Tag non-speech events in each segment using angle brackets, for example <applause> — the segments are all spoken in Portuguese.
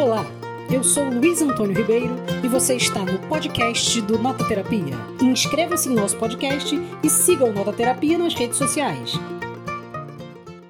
Olá, eu sou Luiz Antônio Ribeiro e você está no podcast do Nota Terapia. Inscreva-se no nosso podcast e siga o Nota Terapia nas redes sociais.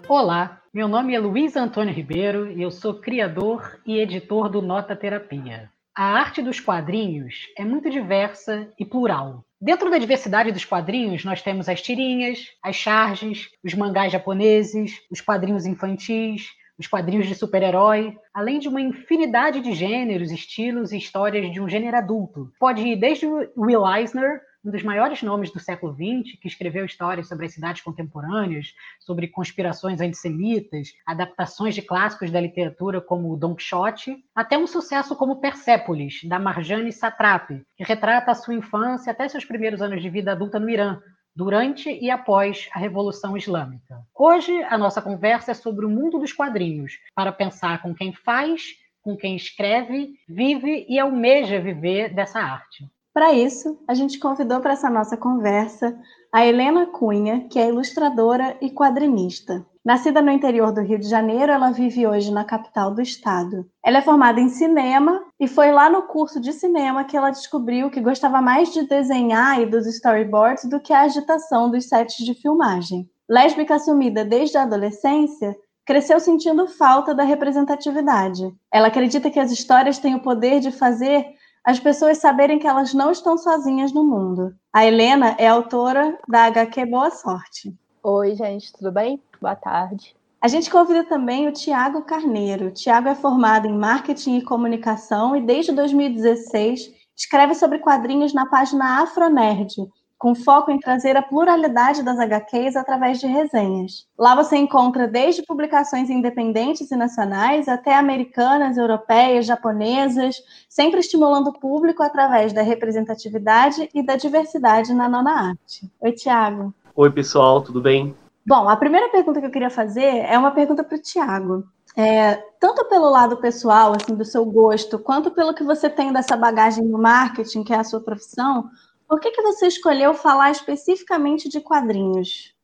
Olá, meu nome é Luiz Antônio Ribeiro e eu sou criador e editor do Nota Terapia. A arte dos quadrinhos é muito diversa e plural. Dentro da diversidade dos quadrinhos, nós temos as tirinhas, as charges, os mangás japoneses, os quadrinhos infantis, os quadrinhos de super-herói, além de uma infinidade de gêneros, estilos e histórias de um gênero adulto. Pode ir desde Will Eisner, um dos maiores nomes do século XX, que escreveu histórias sobre as cidades contemporâneas, sobre conspirações antissemitas, adaptações de clássicos da literatura como Don Quixote, até um sucesso como Persépolis, da Marjane Satrapi, que retrata a sua infância até seus primeiros anos de vida adulta no Irã, durante e após a Revolução Islâmica. Hoje, a nossa conversa é sobre o mundo dos quadrinhos, para pensar com quem faz, com quem escreve, vive e almeja viver dessa arte. Para isso, a gente convidou para essa nossa conversa a Helena Cunha, que é ilustradora e quadrinista. Nascida no interior do Rio de Janeiro, ela vive hoje na capital do estado. Ela é formada em cinema e foi lá no curso de cinema que ela descobriu que gostava mais de desenhar e dos storyboards do que a agitação dos sets de filmagem. Lésbica assumida desde a adolescência, cresceu sentindo falta da representatividade. Ela acredita que as histórias têm o poder de fazer as pessoas saberem que elas não estão sozinhas no mundo. A Helena é autora da HQ Boa Sorte. Oi, gente, tudo bem? Boa tarde. A gente convida também o Tiago Carneiro. Tiago é formado em marketing e comunicação e desde 2016 escreve sobre quadrinhos na página Afronerd, com foco em trazer a pluralidade das HQs através de resenhas. Lá você encontra desde publicações independentes e nacionais até americanas, europeias, japonesas, sempre estimulando o público através da representatividade e da diversidade na nona arte. Oi, Tiago. Oi, pessoal, tudo bem? Bom, a primeira pergunta que eu queria fazer é uma pergunta para o Tiago. É, tanto pelo lado pessoal, assim, do seu gosto, quanto pelo que você tem dessa bagagem no marketing, que é a sua profissão, por que, que você escolheu falar especificamente de quadrinhos?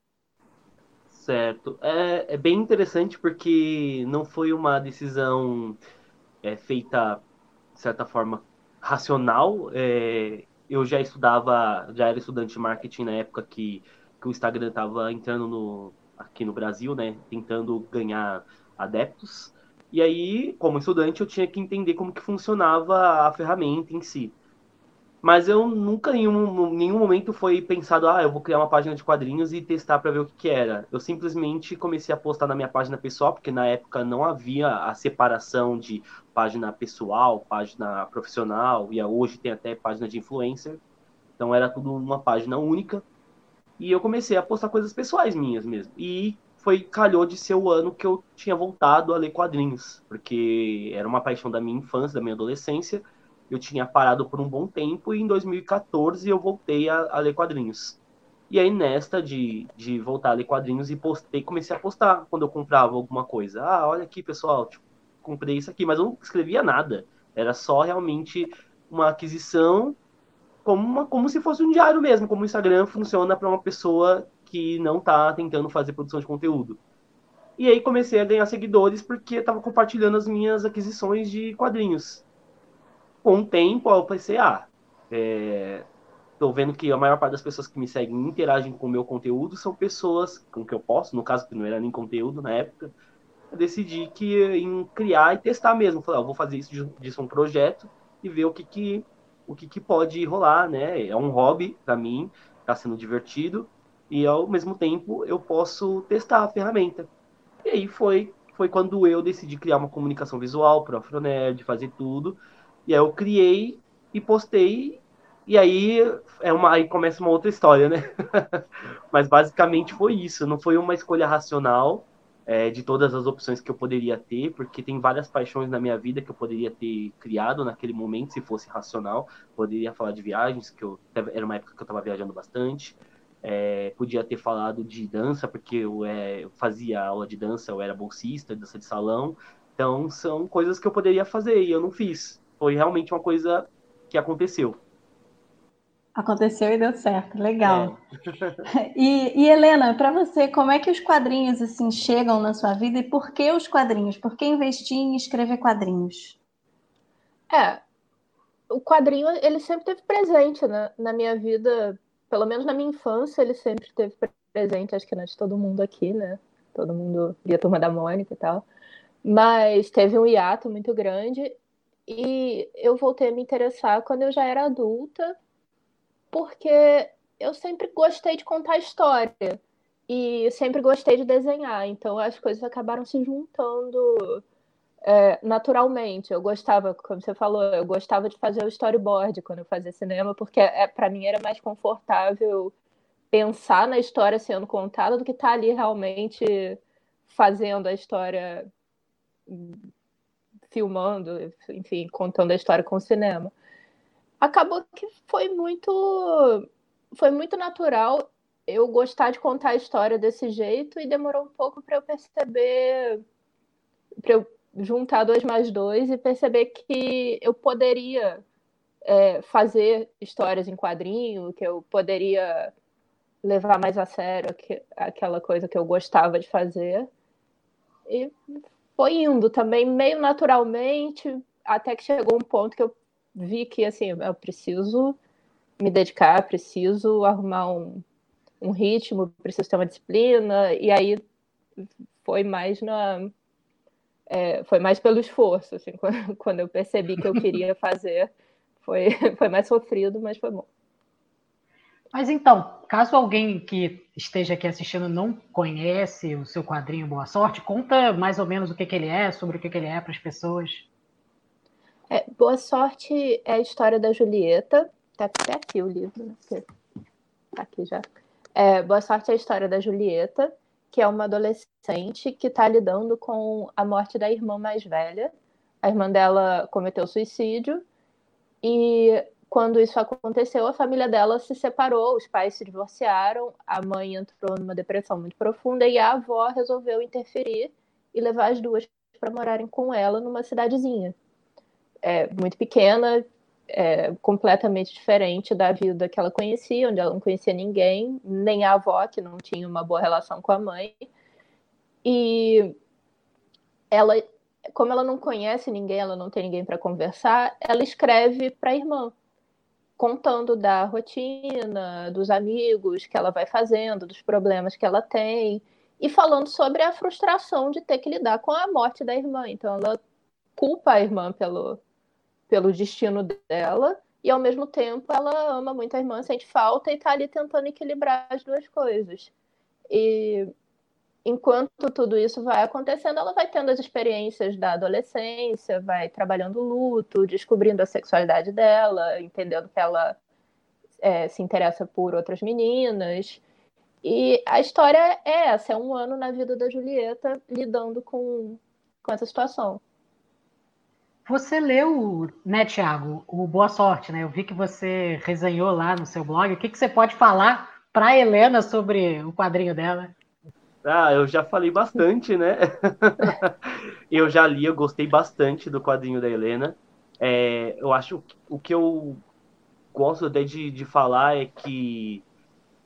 Certo. É, é bem interessante porque não foi uma decisão é, feita, de certa forma, racional. É, eu já estudava, já era estudante de marketing na época que que o Instagram estava entrando no, aqui no Brasil, né, tentando ganhar adeptos. E aí, como estudante, eu tinha que entender como que funcionava a ferramenta em si. Mas eu nunca, em nenhum, nenhum momento, foi pensado, ah, eu vou criar uma página de quadrinhos e testar para ver o que, que, era. Eu simplesmente comecei a postar na minha página pessoal, porque na época não havia a separação de página pessoal, página profissional, e hoje tem até página de influencer. Então era tudo uma página única. E eu comecei a postar coisas pessoais minhas mesmo. E foi calhou de ser o ano que eu tinha voltado a ler quadrinhos, porque era uma paixão da minha infância, da minha adolescência. Eu tinha parado por um bom tempo e em 2014 eu voltei a, a ler quadrinhos. E aí nesta de, de voltar a ler quadrinhos e postei, comecei a postar quando eu comprava alguma coisa. Ah, olha aqui, pessoal, tipo, comprei isso aqui, mas eu não escrevia nada. Era só realmente uma aquisição como, uma, como se fosse um diário mesmo, como o Instagram funciona para uma pessoa que não está tentando fazer produção de conteúdo. E aí comecei a ganhar seguidores porque estava compartilhando as minhas aquisições de quadrinhos. Com o tempo, eu pensei, ah, é, tô vendo que a maior parte das pessoas que me seguem e interagem com o meu conteúdo são pessoas com que eu posso, no caso que não era nem conteúdo na época, eu decidi que em criar e testar mesmo. Falei, ah, vou fazer isso disso um projeto e ver o que, que o que, que pode rolar, né? É um hobby para mim, está sendo divertido e ao mesmo tempo eu posso testar a ferramenta. E aí foi foi quando eu decidi criar uma comunicação visual para Afronerd, fazer tudo. E aí eu criei e postei e aí é uma aí começa uma outra história, né? <laughs> Mas basicamente foi isso, não foi uma escolha racional é, de todas as opções que eu poderia ter, porque tem várias paixões na minha vida que eu poderia ter criado naquele momento, se fosse racional. Poderia falar de viagens, que eu era uma época que eu estava viajando bastante. É, podia ter falado de dança, porque eu, é, eu, fazia aula de dança, eu era bolsista, dança de salão. Então, são coisas que eu poderia fazer e eu não fiz. Foi realmente uma coisa que aconteceu. Aconteceu e deu certo, legal. É. <laughs> E, e, Helena, para você, como é que os quadrinhos assim chegam na sua vida e por que os quadrinhos? Por que investir em escrever quadrinhos? É, o quadrinho ele sempre teve presente né? na minha vida, pelo menos na minha infância, ele sempre teve presente, acho que não de todo mundo aqui, né? Todo mundo via Turma da Mônica e tal. Mas teve um hiato muito grande e eu voltei a me interessar quando eu já era adulta, porque eu sempre gostei de contar história e sempre gostei de desenhar, então as coisas acabaram se juntando é, naturalmente. Eu gostava, como você falou, eu gostava de fazer o storyboard quando eu fazia cinema, porque é, para mim era mais confortável pensar na história sendo contada do que estar tá ali realmente fazendo a história, filmando, enfim, contando a história com o cinema. Acabou que foi muito foi muito natural eu gostar de contar a história desse jeito e demorou um pouco para eu perceber para eu juntar dois mais dois e perceber que eu poderia é, fazer histórias em quadrinho, que eu poderia levar mais a sério aquela coisa que eu gostava de fazer. E foi indo também meio naturalmente, até que chegou um ponto que eu vi que assim, eu preciso me dedicar, preciso arrumar um, um ritmo, preciso ter uma disciplina, e aí foi mais na é, foi mais pelo esforço, assim, <laughs> quando, quando eu percebi que eu queria <laughs> fazer, foi, foi mais sofrido, mas foi bom. Mas então, caso alguém que esteja aqui assistindo não conhece o seu quadrinho Boa Sorte, conta mais ou menos o que, que ele é, sobre o que, que ele é para as pessoas. É, Boa Sorte é a história da Julieta. Tá até aqui o livro, né? Tá aqui já. É, Boa Sorte é a história da Julieta, que é uma adolescente que está lidando com a morte da irmã mais velha. A irmã dela cometeu suicídio e quando isso aconteceu, a família dela se separou, os pais se divorciaram, a mãe entrou numa depressão muito profunda e a avó resolveu interferir e levar as duas para morarem com ela numa cidadezinha. É, muito pequena, é, completamente diferente da vida que ela conhecia, onde ela não conhecia ninguém, nem a avó, que não tinha uma boa relação com a mãe. E ela, como ela não conhece ninguém, ela não tem ninguém para conversar, ela escreve para a irmã, contando da rotina, dos amigos que ela vai fazendo, dos problemas que ela tem, e falando sobre a frustração de ter que lidar com a morte da irmã. Então ela culpa a irmã pelo pelo destino dela, e ao mesmo tempo ela ama muito a irmã, sente falta e está ali tentando equilibrar as duas coisas. E enquanto tudo isso vai acontecendo, ela vai tendo as experiências da adolescência, vai trabalhando o luto, descobrindo a sexualidade dela, entendendo que ela é, se interessa por outras meninas. E a história é essa: é um ano na vida da Julieta lidando com, com essa situação. Você leu, né, Tiago, o Boa Sorte, né? Eu vi que você resenhou lá no seu blog. O que, que você pode falar para Helena sobre o quadrinho dela? Ah, eu já falei bastante, né? <laughs> eu já li, eu gostei bastante do quadrinho da Helena. É, eu acho o que eu gosto até de, de falar é que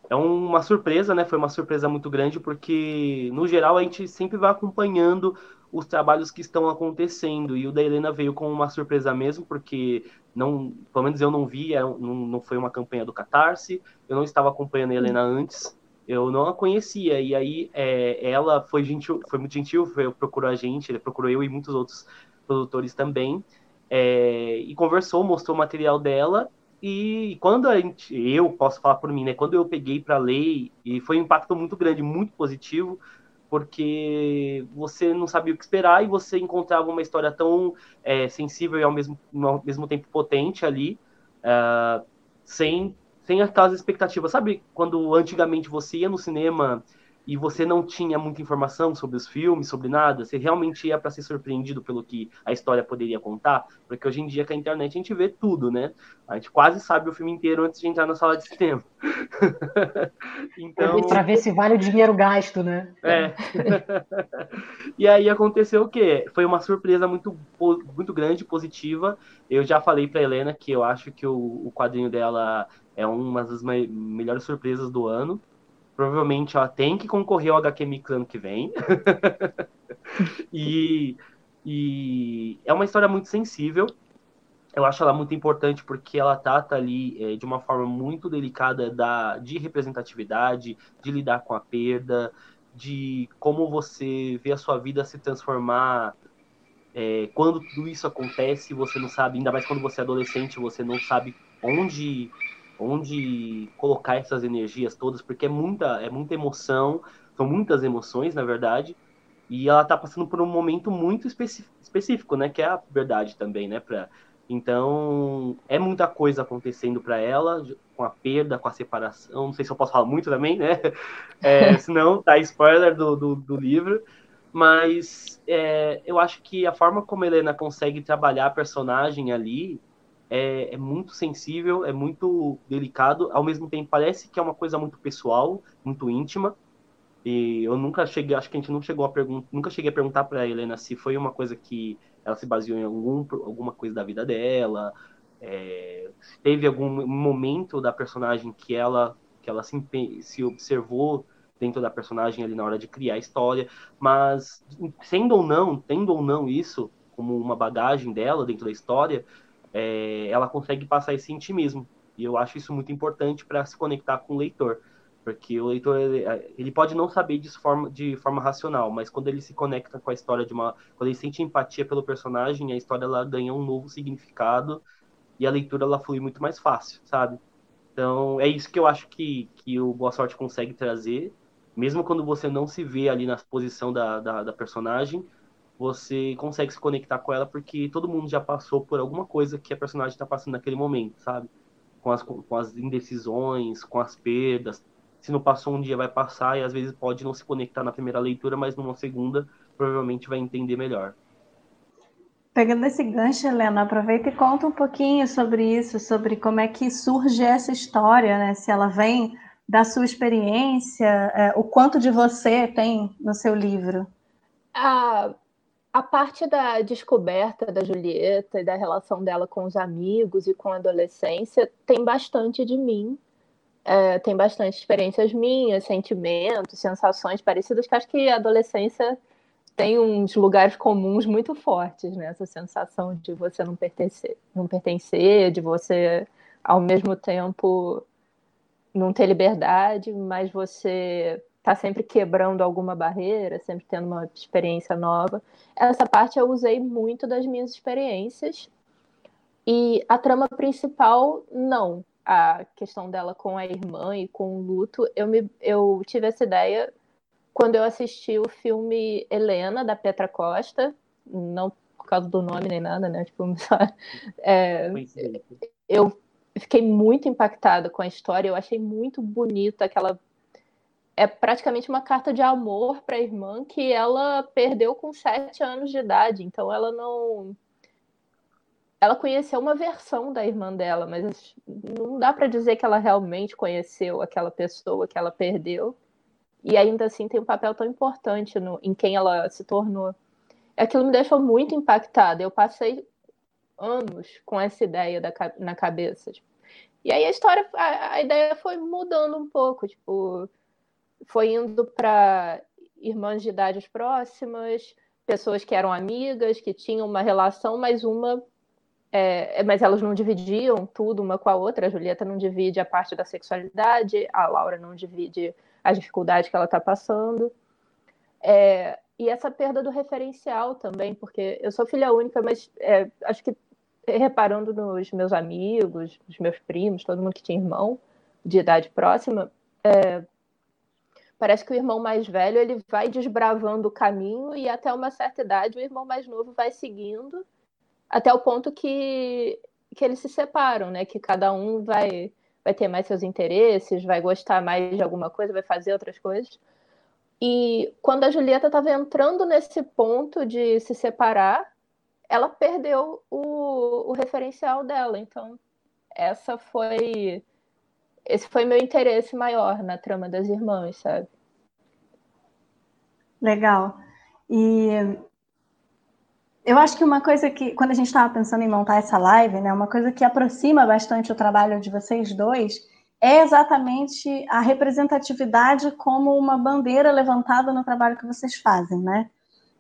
é uma surpresa, né? Foi uma surpresa muito grande, porque no geral a gente sempre vai acompanhando os trabalhos que estão acontecendo. E o da Helena veio com uma surpresa mesmo, porque não, pelo menos eu não vi, é, não, não foi uma campanha do Catarse, eu não estava acompanhando a Helena antes, eu não a conhecia. E aí é, ela foi gentil, foi muito gentil, foi, procurou a gente, ele procurou eu e muitos outros produtores também. É, e conversou, mostrou o material dela. E quando a gente, eu posso falar por mim, né? Quando eu peguei para ler, e foi um impacto muito grande, muito positivo, porque você não sabia o que esperar e você encontrava uma história tão é, sensível e ao mesmo, ao mesmo tempo potente ali, uh, sem, sem aquelas expectativas. Sabe quando antigamente você ia no cinema e você não tinha muita informação sobre os filmes, sobre nada, você realmente ia para ser surpreendido pelo que a história poderia contar, porque hoje em dia com a internet a gente vê tudo, né? A gente quase sabe o filme inteiro antes de entrar na sala de cinema. <laughs> então, para ver se vale o dinheiro gasto, né? É. <laughs> e aí aconteceu o quê? Foi uma surpresa muito muito grande, positiva. Eu já falei para Helena que eu acho que o, o quadrinho dela é uma das melhores surpresas do ano. Provavelmente ela tem que concorrer ao HQ Mix ano que vem. <laughs> e, e é uma história muito sensível. eu acho ela muito importante porque ela trata ali é, de uma forma muito delicada da, de representatividade, de lidar com a perda, de como você vê a sua vida se transformar é, quando tudo isso acontece, você não sabe, ainda mais quando você é adolescente, você não sabe onde onde colocar essas energias todas, porque é muita, é muita emoção, são muitas emoções, na verdade, e ela está passando por um momento muito específico, né, que é a verdade também, né, pra, então, é muita coisa acontecendo para ela, com a perda, com a separação. Não sei se eu posso falar muito também, né? <laughs> É, <laughs> senão tá spoiler do, do, do livro. Mas é, eu acho que a forma como a Helena consegue trabalhar a personagem ali é, é, muito sensível, é muito delicado. Ao mesmo tempo, parece que é uma coisa muito pessoal, muito íntima. E eu nunca cheguei, acho que a gente não chegou a perguntar, nunca cheguei a perguntar para Helena se foi uma coisa que ela se baseou em algum, alguma coisa da vida dela, é, teve algum momento da personagem que ela que ela se, se observou dentro da personagem ali na hora de criar a história, mas sendo ou não, tendo ou não isso como uma bagagem dela dentro da história, é, ela consegue passar esse intimismo. E eu acho isso muito importante para se conectar com o leitor. Porque o leitor, ele, ele pode não saber de forma, de forma racional, mas quando ele se conecta com a história de uma... Quando ele sente empatia pelo personagem, a história ela ganha um novo significado e a leitura ela flui muito mais fácil, sabe? Então, é isso que eu acho que, que o Boa Sorte consegue trazer. Mesmo quando você não se vê ali na posição da, da, da personagem, você consegue se conectar com ela porque todo mundo já passou por alguma coisa que a personagem está passando naquele momento, sabe? Com as, com as indecisões, com as perdas, se não passou um dia, vai passar e às vezes pode não se conectar na primeira leitura, mas numa segunda provavelmente vai entender melhor. Pegando esse gancho, Helena, aproveita e conta um pouquinho sobre isso, sobre como é que surge essa história, né? Se ela vem da sua experiência, é, o quanto de você tem no seu livro. A, a parte da descoberta da Julieta e da relação dela com os amigos e com a adolescência tem bastante de mim, é, tem bastante experiências minhas, sentimentos, sensações parecidas, que acho que a adolescência tem uns lugares comuns muito fortes, né? Essa sensação de você não pertencer, não pertencer, de você ao mesmo tempo não ter liberdade, mas você tá sempre quebrando alguma barreira, sempre tendo uma experiência nova. Essa parte eu usei muito das minhas experiências. E a trama principal, não a questão dela com a irmã e com o luto, eu, me, eu tive essa ideia quando eu assisti o filme Helena, da Petra Costa, não por causa do nome nem nada, né? Tipo, <laughs> é, eu fiquei muito impactada com a história, eu achei muito bonita aquela. É praticamente uma carta de amor para a irmã que ela perdeu com sete anos de idade, então ela não ela conheceu uma versão da irmã dela, mas não dá para dizer que ela realmente conheceu aquela pessoa que ela perdeu. E ainda assim tem um papel tão importante no, em quem ela se tornou. Aquilo me deixou muito impactada. Eu passei anos com essa ideia da, na cabeça. Tipo. E aí a história, a, a ideia foi mudando um pouco, tipo, foi indo para irmãs de idades próximas, pessoas que eram amigas, que tinham uma relação, mas uma é, mas elas não dividiam tudo uma com a outra. A Julieta não divide a parte da sexualidade, a Laura não divide a dificuldade que ela está passando. É, e essa perda do referencial também, porque eu sou filha única, mas é, acho que reparando nos meus amigos, nos meus primos, todo mundo que tinha irmão de idade próxima, é, parece que o irmão mais velho ele vai desbravando o caminho e até uma certa idade o irmão mais novo vai seguindo até o ponto que, que eles se separam, né? Que cada um vai, vai ter mais seus interesses, vai gostar mais de alguma coisa, vai fazer outras coisas. E quando a Julieta estava entrando nesse ponto de se separar, ela perdeu o, o referencial dela. Então, essa foi. Esse foi meu interesse maior na trama das irmãs, sabe? Legal. E eu acho que uma coisa que, quando a gente estava pensando em montar essa live, né, uma coisa que aproxima bastante o trabalho de vocês dois é exatamente a representatividade como uma bandeira levantada no trabalho que vocês fazem, né?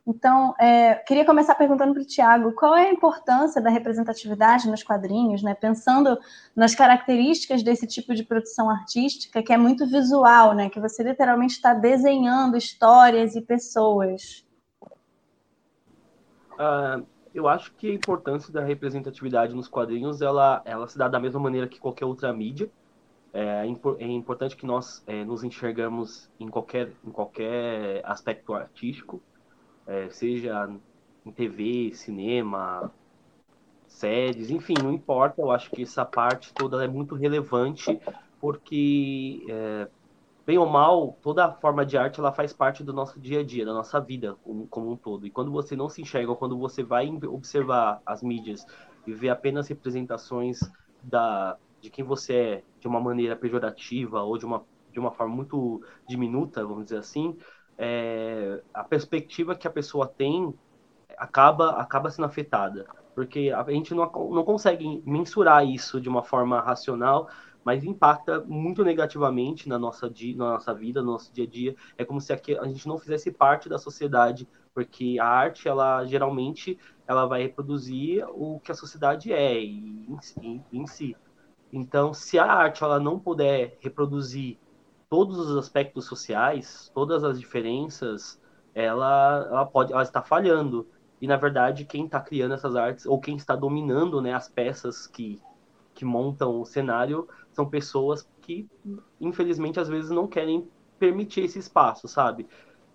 Então, é, queria começar perguntando para o Tiago qual é a importância da representatividade nos quadrinhos, né? pensando nas características desse tipo de produção artística, que é muito visual, né? que você literalmente está desenhando histórias e pessoas. Uh, eu acho que a importância da representatividade nos quadrinhos ela, ela se dá da mesma maneira que qualquer outra mídia. É, é importante que nós é, nos enxergamos em qualquer, em qualquer aspecto artístico, é, seja em TV, cinema, séries, enfim, não importa. Eu acho que essa parte toda é muito relevante porque, é, bem ou mal, toda forma de arte ela faz parte do nosso dia a dia, da nossa vida como, como um todo. E quando você não se enxerga, quando você vai observar as mídias e vê apenas representações da, de quem você é de uma maneira pejorativa ou de uma, de uma forma muito diminuta, vamos dizer assim, é, a perspectiva que a pessoa tem acaba, acaba sendo afetada. Porque a gente não, não consegue mensurar isso de uma forma racional, mas impacta muito negativamente na nossa, na nossa vida, no nosso dia a dia. É como se a gente não fizesse parte da sociedade, porque a arte, ela geralmente, ela vai reproduzir o que a sociedade é em, em, em si. Então, se a arte ela não puder reproduzir todos os aspectos sociais, todas as diferenças, ela, ela pode, ela está falhando. E na verdade, quem está criando essas artes ou quem está dominando, né, as peças que que montam o cenário são pessoas que, infelizmente, às vezes não querem permitir esse espaço, sabe?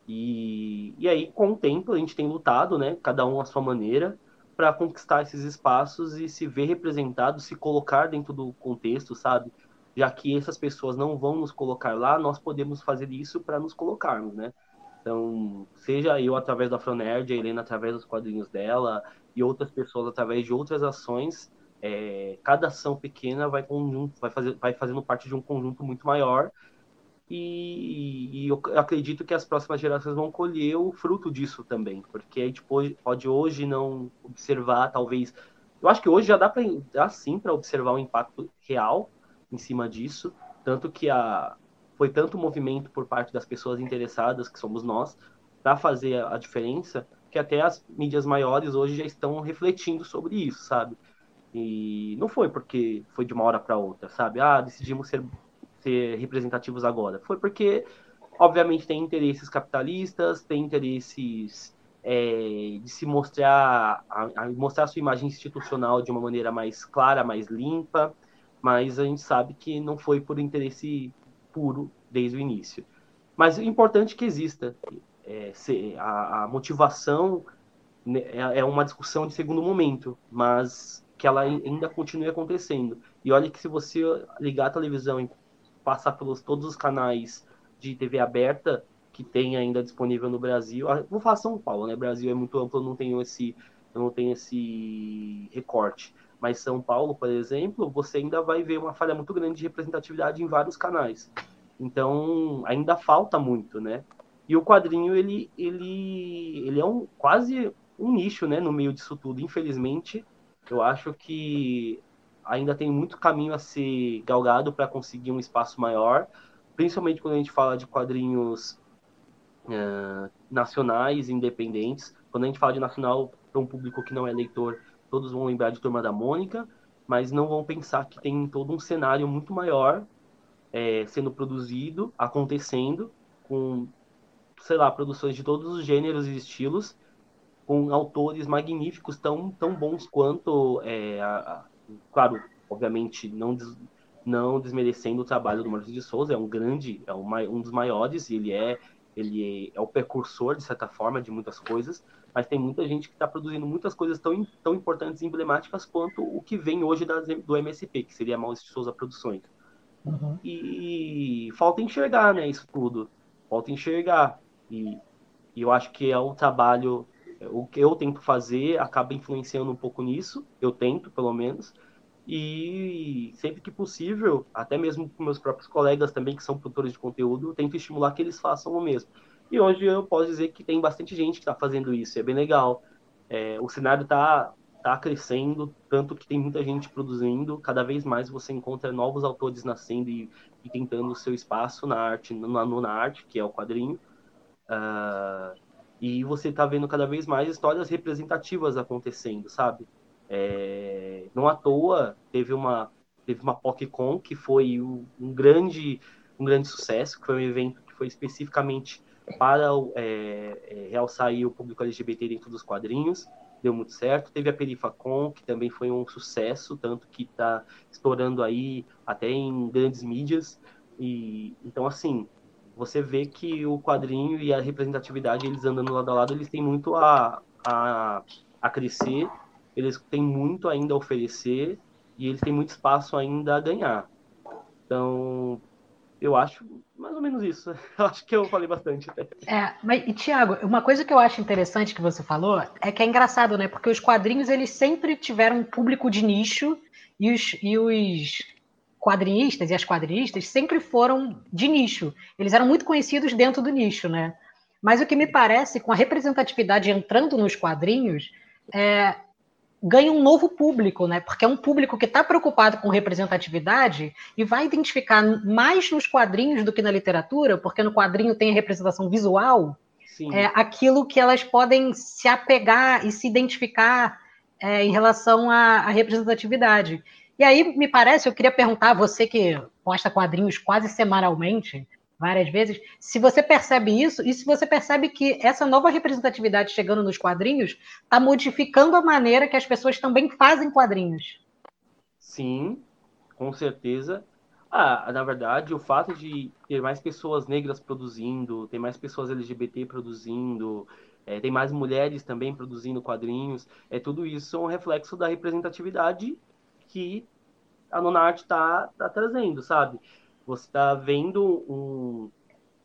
E, e aí, com o tempo, a gente tem lutado, né, cada um à sua maneira, para conquistar esses espaços e se ver representado, se colocar dentro do contexto, sabe? Já que essas pessoas não vão nos colocar lá, nós podemos fazer isso para nos colocarmos, né? Então, seja eu através da Afronerd, a Helena através dos quadrinhos dela e outras pessoas através de outras ações, é, cada ação pequena vai conjunto, vai, fazer, vai fazendo parte de um conjunto muito maior e, e, eu acredito que as próximas gerações vão colher o fruto disso também, porque a gente pode hoje não observar, talvez. Eu acho que hoje já dá, pra, dá sim para observar o impacto real em cima disso, tanto que a, foi tanto movimento por parte das pessoas interessadas, que somos nós, para fazer a diferença, que até as mídias maiores hoje já estão refletindo sobre isso, sabe? E não foi porque foi de uma hora para outra, sabe? Ah, decidimos ser, ser representativos agora. Foi porque, obviamente, tem interesses capitalistas, tem interesses é, de se mostrar, a, a mostrar sua imagem institucional de uma maneira mais clara, mais limpa, mas a gente sabe que não foi por interesse puro desde o início. Mas é importante que exista. É, a, a, motivação né, é, é uma discussão de segundo momento, mas que ela ainda continue acontecendo. E olha que se você ligar a televisão e passar pelos todos os canais de TV aberta que tem ainda disponível no Brasil, vou falar São Paulo, né? Brasil é muito amplo, não tenho esse, eu não tenho esse recorte. Mas São Paulo, por exemplo, você ainda vai ver uma falha muito grande de representatividade em vários canais. Então, ainda falta muito, né? E o quadrinho, ele, ele, ele é um, quase um nicho, né, no meio disso tudo. Infelizmente, eu acho que ainda tem muito caminho a ser galgado para conseguir um espaço maior, principalmente quando a gente fala de quadrinhos uh, nacionais, independentes. Quando a gente fala de nacional para um público que não é leitor, todos vão lembrar de Turma da Mônica, mas não vão pensar que tem todo um cenário muito maior é, sendo produzido, acontecendo, com, sei lá, produções de todos os gêneros e estilos, com autores magníficos, tão, tão bons quanto, é, a, a, claro, obviamente, não, des, não desmerecendo o trabalho do Maurício de Souza, é um grande, é um, dos maiores, ele é, ele é, é o precursor, de certa forma, de muitas coisas, mas tem muita gente que está produzindo muitas coisas tão, tão importantes e emblemáticas quanto o que vem hoje das, do MSP, que seria a Maurício Souza Produções. Uhum. E, e, falta enxergar, né, isso tudo. Falta enxergar. E, e eu acho que é um trabalho, o que eu tento fazer acaba influenciando um pouco nisso, eu tento, pelo menos, e sempre que possível, até mesmo com meus próprios colegas também, que são produtores de conteúdo, eu tento estimular que eles façam o mesmo. E hoje eu posso dizer que tem bastante gente que está fazendo isso, é bem legal. É, o cenário está tá crescendo, tanto que tem muita gente produzindo, cada vez mais você encontra novos autores nascendo e, e tentando o seu espaço na arte, na, na arte, que é o quadrinho. Uh, E você está vendo cada vez mais histórias representativas acontecendo, sabe? É, não à toa teve uma teve uma PocCon que foi um, um, grande um grande sucesso, que foi um evento que foi especificamente para é, é, realçar o público LGBT dentro dos quadrinhos, deu muito certo. Teve a Perifacon, que também foi um sucesso, tanto que está estourando aí até em grandes mídias. E então assim, você vê que o quadrinho e a representatividade, eles andando lado a lado, eles têm muito a, a, a crescer, eles têm muito ainda a oferecer e eles têm muito espaço ainda a ganhar. Então, eu acho mais ou menos isso. <laughs> Eu acho que eu falei bastante. É, mas, e Tiago, uma coisa que eu acho interessante que você falou é que é engraçado, né? Porque os quadrinhos, eles sempre tiveram um público de nicho e os, e os quadrinistas e as quadrinistas sempre foram de nicho. Eles eram muito conhecidos dentro do nicho, né? Mas o que me parece, com a representatividade entrando nos quadrinhos, é, ganha um novo público, né? Porque é um público que está preocupado com representatividade e vai identificar mais nos quadrinhos do que na literatura, porque no quadrinho tem a representação visual, é, aquilo que elas podem se apegar e se identificar é, em relação à, à representatividade. E aí, me parece, eu queria perguntar a você que posta quadrinhos quase semanalmente, várias vezes, se você percebe isso e se você percebe que essa nova representatividade chegando nos quadrinhos está modificando a maneira que as pessoas também fazem quadrinhos. Sim, com certeza. Ah, na verdade, o fato de ter mais pessoas negras produzindo, ter mais pessoas LGBT produzindo, é, tem mais mulheres também produzindo quadrinhos, é tudo isso é um reflexo da representatividade que a Nonart está tá trazendo, sabe? Você está vendo um.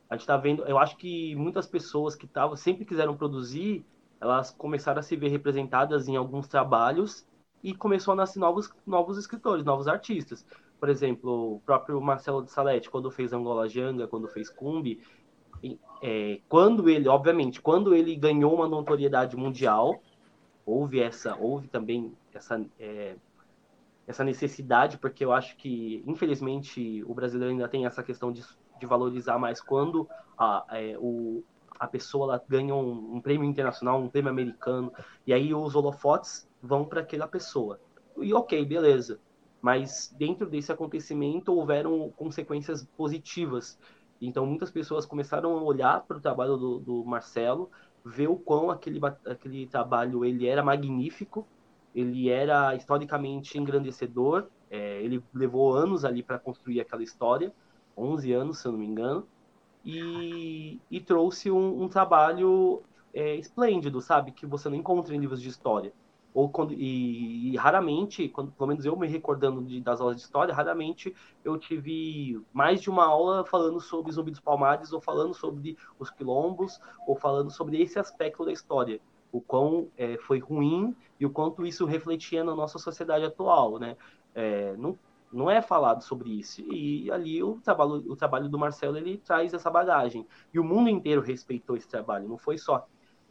A gente está vendo. Eu acho que muitas pessoas que tavam, sempre quiseram produzir, elas começaram a se ver representadas em alguns trabalhos e começou a nascer novos, novos escritores, novos artistas. Por exemplo, o próprio Marcelo de Salete, quando fez Angola Janga, quando fez Cumbi, é, quando ele, obviamente, quando ele ganhou uma notoriedade mundial, houve essa, houve também essa é, essa necessidade, porque eu acho que, infelizmente, o brasileiro ainda tem essa questão de, de valorizar mais quando a, é, o, a pessoa ganha um, um, prêmio internacional, um prêmio americano, e aí os holofotes vão para aquela pessoa. E ok, beleza. Mas dentro desse acontecimento houveram consequências positivas. Então muitas pessoas começaram a olhar para o trabalho do, do Marcelo, ver o quão aquele, aquele trabalho ele era magnífico, ele era historicamente engrandecedor, é, ele levou anos ali para construir aquela história, 11 anos, se eu não me engano, e, e trouxe um, um trabalho é, esplêndido, sabe? Que você não encontra em livros de história. Ou quando, e, e raramente, quando, pelo menos eu me recordando de, das aulas de história, raramente eu tive mais de uma aula falando sobre Zumbi dos Palmares, ou falando sobre os quilombos, ou falando sobre esse aspecto da história o quão é, foi ruim e o quanto isso refletia na nossa sociedade atual, né? É, não, não é falado sobre isso. E ali o trabalho, o trabalho do Marcelo ele traz essa bagagem. E o mundo inteiro respeitou esse trabalho. Não foi só,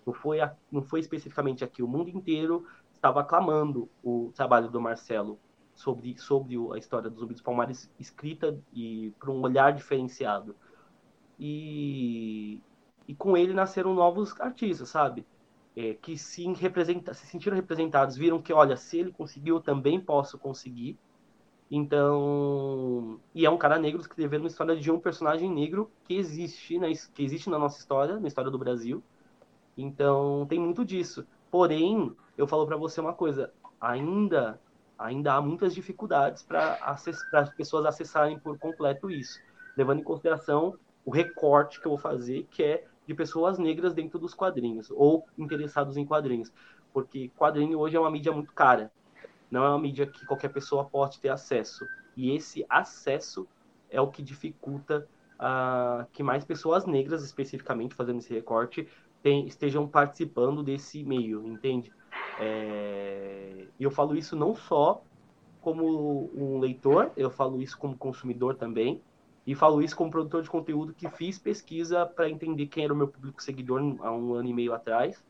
não foi, não foi especificamente aqui. O mundo inteiro estava aclamando o trabalho do Marcelo sobre, sobre a história dos Zumbi Palmares escrita e por um olhar diferenciado. E, e com ele nasceram novos artistas, sabe? É, que se, representa, se sentiram representados, viram que, olha, se ele conseguiu, eu também posso conseguir. Então, e é um cara negro escrevendo uma história de um personagem negro que existe, na, que existe na nossa história, na história do Brasil. Então, tem muito disso. Porém, eu falo para você uma coisa, ainda ainda há muitas dificuldades para as pessoas acessarem por completo isso, levando em consideração o recorte que eu vou fazer, que é de pessoas negras dentro dos quadrinhos ou interessados em quadrinhos, porque quadrinho hoje é uma mídia muito cara, não é uma mídia que qualquer pessoa pode ter acesso. E esse acesso é o que dificulta uh, que mais pessoas negras, especificamente fazendo esse recorte, tem, estejam participando desse meio, entende? É... E eu falo isso não só como um leitor, eu falo isso como consumidor também, e falo isso como produtor de conteúdo que fiz pesquisa para entender quem era o meu público seguidor há um ano e meio atrás.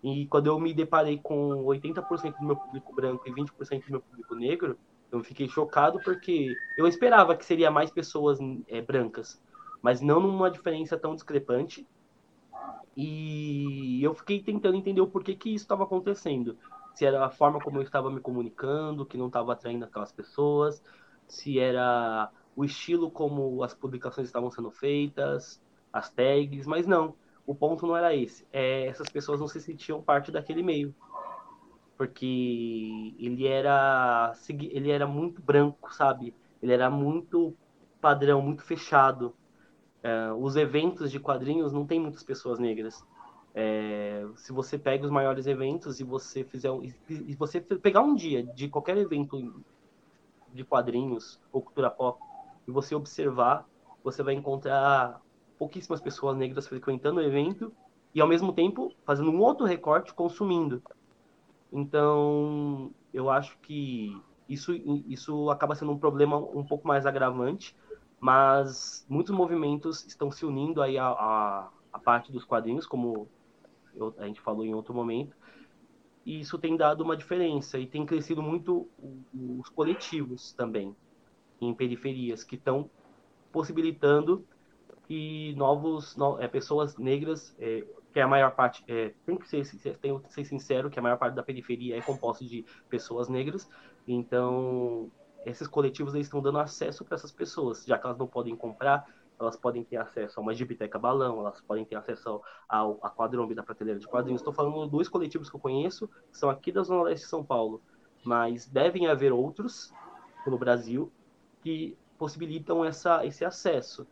E quando eu me deparei com 80% do meu público branco e 20% do meu público negro, eu fiquei chocado porque eu esperava que seria mais pessoas é, brancas, mas não numa diferença tão discrepante. E eu fiquei tentando entender o porquê que isso estava acontecendo. Se era a forma como eu estava me comunicando, que não estava atraindo aquelas pessoas, se era o estilo como as publicações estavam sendo feitas, as tags, mas não. O ponto não era esse. É, essas pessoas não se sentiam parte daquele meio. Porque ele era, ele era muito branco, sabe? Ele era muito padrão, muito fechado. É, os eventos de quadrinhos não tem muitas pessoas negras. É, se você pega os maiores eventos e você fizer e você pegar um dia de qualquer evento de quadrinhos ou cultura pop e você observar, você vai encontrar pouquíssimas pessoas negras frequentando o evento e ao mesmo tempo fazendo um outro recorte consumindo. Então, eu acho que isso, isso acaba sendo um problema um pouco mais agravante, mas muitos movimentos estão se unindo aí a, a, a parte dos quadrinhos, como eu, a gente falou em outro momento, e isso tem dado uma diferença e tem crescido muito os coletivos também em periferias que estão possibilitando que novos no, é, pessoas negras é, que a maior parte é, tem que ser tem que ser sincero que a maior parte da periferia é composta de pessoas negras então esses coletivos eles estão dando acesso para essas pessoas, já que elas não podem comprar, elas podem ter acesso a uma gibiteca balão, elas podem ter acesso ao a quadrombe da prateleira de quadrinhos. Estou falando dois coletivos que eu conheço, que são aqui da Zona Leste de São Paulo, mas devem haver outros no Brasil que possibilitam essa, esse acesso.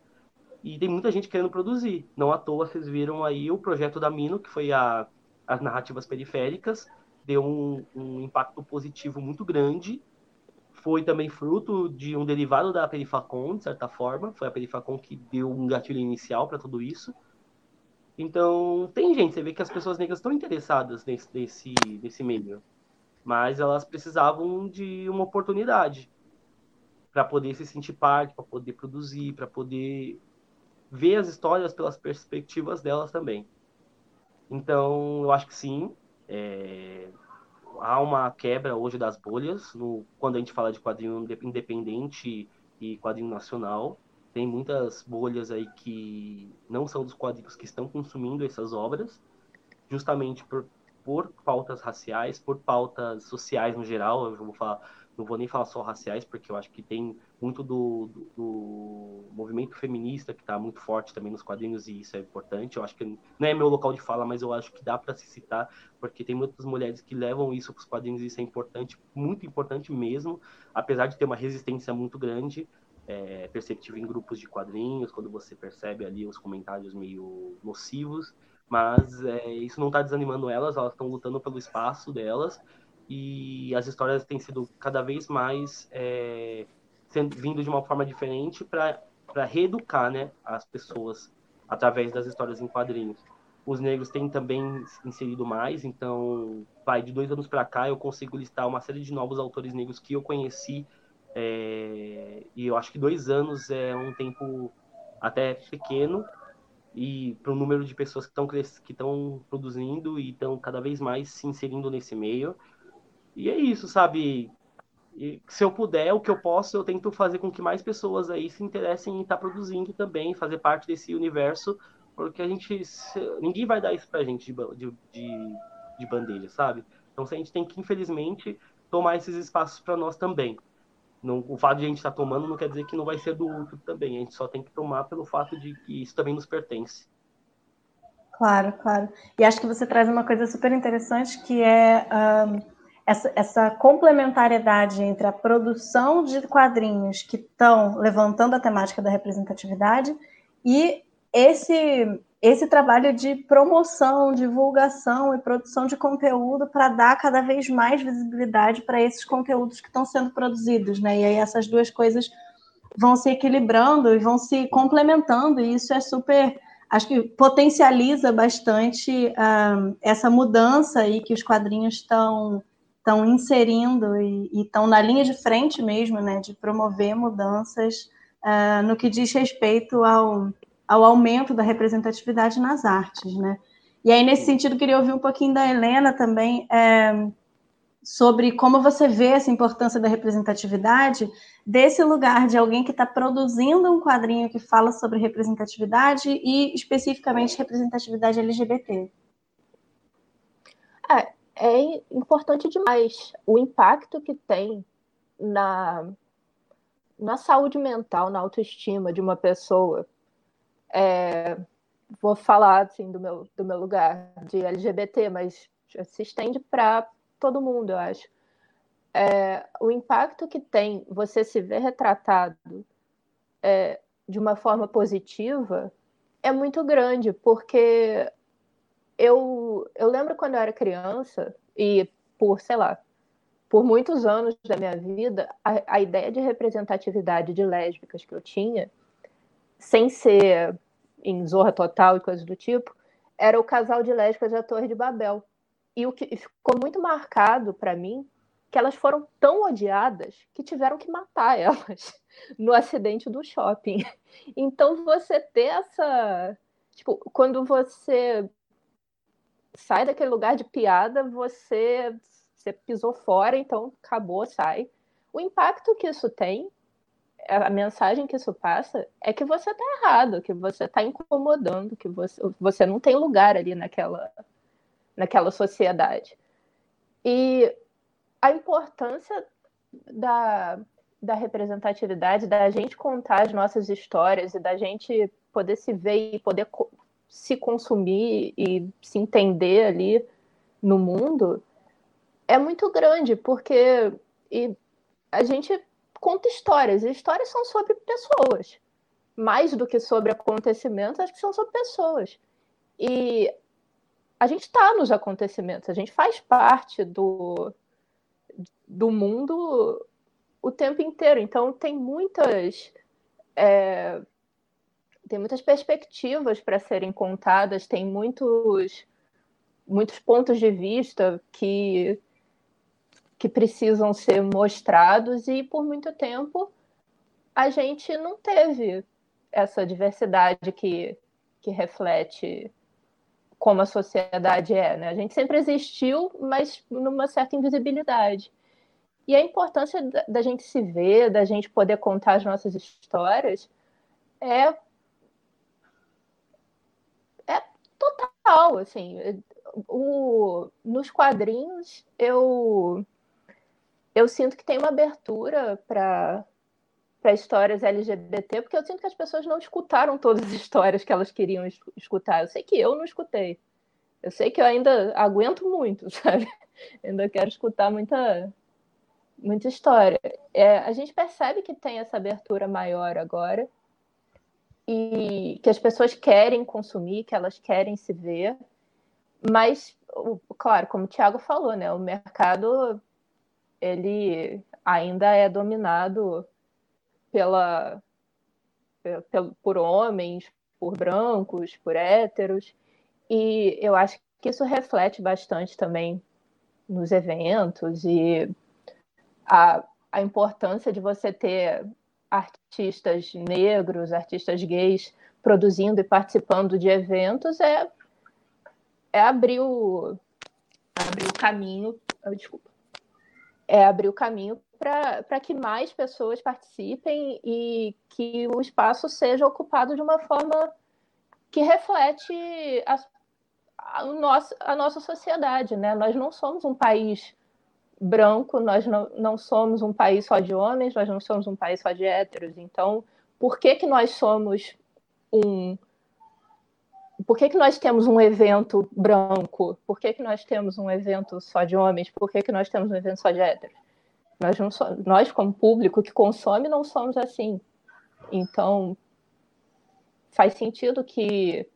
E tem muita gente querendo produzir. Não à toa vocês viram aí o projeto da Mino, que foi a, as narrativas periféricas, deu um, um impacto positivo muito grande foi também fruto de um derivado da Perifacon, de certa forma. Foi a Perifacon que deu um gatilho inicial para tudo isso. Então, tem gente, você vê que as pessoas negras estão interessadas nesse, nesse, nesse meio. Mas elas precisavam de uma oportunidade para poder se sentir parte, para poder produzir, para poder ver as histórias pelas perspectivas delas também. Então, eu acho que sim. É, há uma quebra hoje das bolhas no, quando a gente fala de quadrinho independente e quadrinho nacional. Tem muitas bolhas aí que não são dos quadrinhos que estão consumindo essas obras, justamente por, por pautas raciais, por pautas sociais no geral. Eu vou falar não vou nem falar só raciais, porque eu acho que tem muito do, do, do movimento feminista que está muito forte também nos quadrinhos e isso é importante. Eu acho que não é meu local de fala, mas eu acho que dá para se citar, porque tem muitas mulheres que levam isso para os quadrinhos e isso é importante, muito importante mesmo, apesar de ter uma resistência muito grande. É, perceptível em grupos de quadrinhos, quando você percebe ali os comentários meio nocivos, mas é, isso não está desanimando elas, elas estão lutando pelo espaço delas e as histórias têm sido cada vez mais é, sendo, vindo de uma forma diferente para reeducar né, as pessoas através das histórias em quadrinhos. Os negros têm também inserido mais, então, vai de dois anos para cá eu consigo listar uma série de novos autores negros que eu conheci é, e eu acho que dois anos é um tempo até pequeno e para o número de pessoas que estão que estão produzindo e estão cada vez mais se inserindo nesse meio e é isso, sabe? E se eu puder, o que eu posso, eu tento fazer com que mais pessoas aí se interessem em estar tá produzindo também, fazer parte desse universo, porque a gente. Ninguém vai dar isso pra gente de, de, de bandeja, sabe? Então a gente tem que, infelizmente, tomar esses espaços para nós também. Não, o fato de a gente estar tá tomando não quer dizer que não vai ser do outro também. A gente só tem que tomar pelo fato de que isso também nos pertence. Claro, claro. E acho que você traz uma coisa super interessante que é. Um essa, essa complementariedade entre a produção de quadrinhos que estão levantando a temática da representatividade e esse esse trabalho de promoção, divulgação e produção de conteúdo para dar cada vez mais visibilidade para esses conteúdos que estão sendo produzidos, né? E aí essas duas coisas vão se equilibrando e vão se complementando, e isso é super, acho que potencializa bastante uh, essa mudança aí que os quadrinhos estão estão inserindo e estão na linha de frente mesmo, né, de promover mudanças uh, no que diz respeito ao, ao aumento da representatividade nas artes, né. E aí, nesse sentido, queria ouvir um pouquinho da Helena também. É, sobre como você vê essa importância da representatividade desse lugar de alguém que está produzindo um quadrinho que fala sobre representatividade e especificamente representatividade LGBT. É, importante demais o impacto que tem na, na saúde mental, na autoestima de uma pessoa. É, vou falar assim do meu, do meu lugar de LGBT, mas se estende para todo mundo, eu acho. É, o impacto que tem você se ver retratado é, de uma forma positiva é muito grande, porque eu, eu lembro quando eu era criança, e por, sei lá, por muitos anos da minha vida, a, a ideia de representatividade de lésbicas que eu tinha, sem ser em Zorra Total e coisas do tipo, era o casal de lésbicas da Torre de Babel. E o que ficou muito marcado para mim que elas foram tão odiadas que tiveram que matar elas <laughs> no acidente do shopping. Então você ter essa, tipo, quando você sai daquele lugar de piada, você você pisou fora, então acabou, sai. O impacto que isso tem, a mensagem que isso passa, é que você está errado, que você está incomodando, que você, você não tem lugar ali naquela naquela sociedade. E a importância da, da representatividade, da gente contar as nossas histórias e da gente poder se ver e poder se consumir e se entender ali no mundo é muito grande, porque e a gente conta histórias, e histórias são sobre pessoas. Mais do que sobre acontecimentos, acho que são sobre pessoas. E a gente está nos acontecimentos, a gente faz parte do, do mundo o tempo inteiro. Então tem muitas é, tem muitas perspectivas para serem contadas, tem muitos muitos pontos de vista que que precisam ser mostrados e por muito tempo a gente não teve essa diversidade que, que reflete como a sociedade é. Né? A gente sempre existiu, mas numa certa invisibilidade. E a importância da gente se ver, da gente poder contar as nossas histórias, é, é total. Assim, o, nos quadrinhos, eu, eu sinto que tem uma abertura para para histórias LGBT, porque eu sinto que as pessoas não escutaram todas as histórias que elas queriam escutar. Eu sei que eu não escutei. Eu sei que eu ainda aguento muito, <laughs> sabe? ainda quero escutar muita, muita história. É, a gente percebe que tem essa abertura maior agora e que as pessoas querem consumir, que elas querem se ver, mas, claro, como o Thiago falou, né, o mercado ele ainda é dominado pela, pela, por homens, por brancos, por héteros, e eu acho que isso reflete bastante também nos eventos e a, a importância de você ter artistas negros, artistas gays produzindo e participando de eventos é, é abrir o, abrir o caminho, desculpa, é abrir o caminho para que mais pessoas participem e que o espaço seja ocupado de uma forma que reflete a, a, nossa, a nossa sociedade. Né? Nós não somos um país branco, nós não, não somos um país só de homens, nós não somos um país só de héteros. Então, por que, que nós somos um. Por que, que nós temos um evento branco? Por que, que nós temos um evento só de homens? Por que, que nós temos um evento só de héteros? Nós, não so, nós, como público que consome, não somos assim. Então, faz sentido que,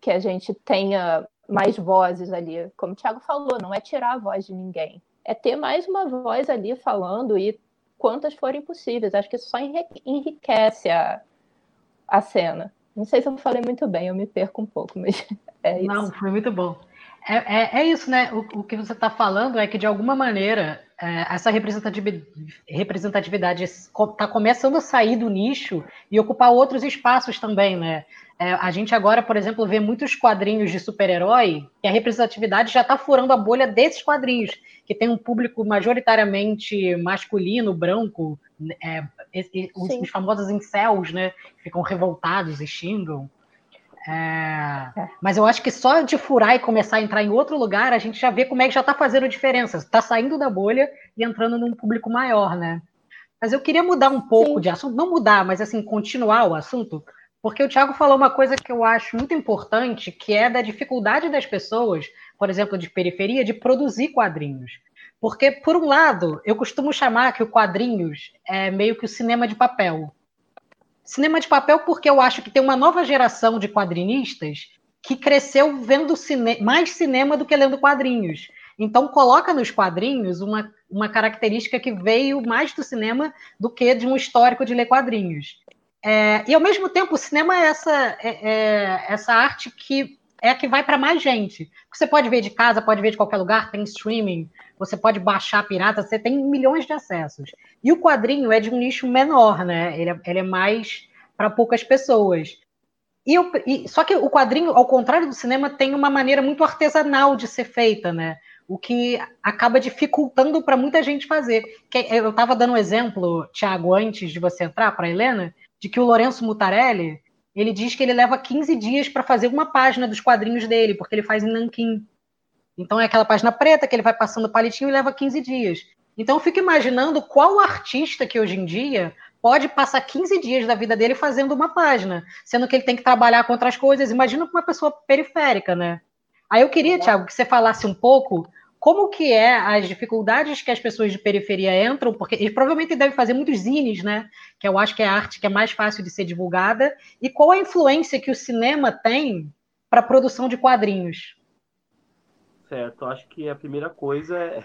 que a gente tenha mais vozes ali. Como o Thiago falou, não é tirar a voz de ninguém. É ter mais uma voz ali falando e quantas forem possíveis. Acho que isso só enriquece a, a cena. Não sei se eu falei muito bem, eu me perco um pouco, mas <laughs> é isso. Não, foi muito bom. É, é, é isso, né? O, o que você está falando é que, de alguma maneira, é, essa representatividade está começando a sair do nicho e ocupar outros espaços também, né? É, a gente agora, por exemplo, vê muitos quadrinhos de super-herói e a representatividade já está furando a bolha desses quadrinhos, que tem um público majoritariamente masculino, branco, é, os, os, famosos incels, né? Ficam revoltados e xingam. É, é, mas eu acho que só de furar e começar a entrar em outro lugar, a gente já vê como é que já está fazendo diferença. Está saindo da bolha e entrando num público maior, né? Mas eu queria mudar um pouco Sim. de assunto, não mudar, mas assim, continuar o assunto, porque o Thiago falou uma coisa que eu acho muito importante, que é da dificuldade das pessoas, por exemplo, de periferia, de produzir quadrinhos. Porque, por um lado, eu costumo chamar que o quadrinhos é meio que o cinema de papel. Cinema de papel porque eu acho que tem uma nova geração de quadrinistas que cresceu vendo cine mais cinema do que lendo quadrinhos. Então, coloca nos quadrinhos uma, uma característica que veio mais do cinema do que de um histórico de ler quadrinhos. É, e, ao mesmo tempo, o cinema é essa, é, é essa arte que é a que vai para mais gente. Você pode ver de casa, pode ver de qualquer lugar, tem streaming, você pode baixar pirata, você tem milhões de acessos. E o quadrinho é de um nicho menor, né? Ele é, ele é mais para poucas pessoas. E, eu, e, só que o quadrinho, ao contrário do cinema, tem uma maneira muito artesanal de ser feita, né? O que acaba dificultando para muita gente fazer. Eu estava dando um exemplo, Thiago, antes de você entrar, para Helena, de que o Lourenço Mutarelli ele diz que ele leva 15 dias para fazer uma página dos quadrinhos dele, porque ele faz em nanquim. Então é aquela página preta que ele vai passando palitinho e leva 15 dias. Então eu fico imaginando qual artista que hoje em dia pode passar 15 dias da vida dele fazendo uma página, sendo que ele tem que trabalhar com outras coisas. Imagina com uma pessoa periférica, né? Aí eu queria, Tiago, que você falasse um pouco como que é as dificuldades que as pessoas de periferia entram, porque eles provavelmente devem fazer muitos zines, né? Que eu acho que é a arte que é mais fácil de ser divulgada, e qual a influência que o cinema tem para a produção de quadrinhos? Certo, acho que a primeira coisa é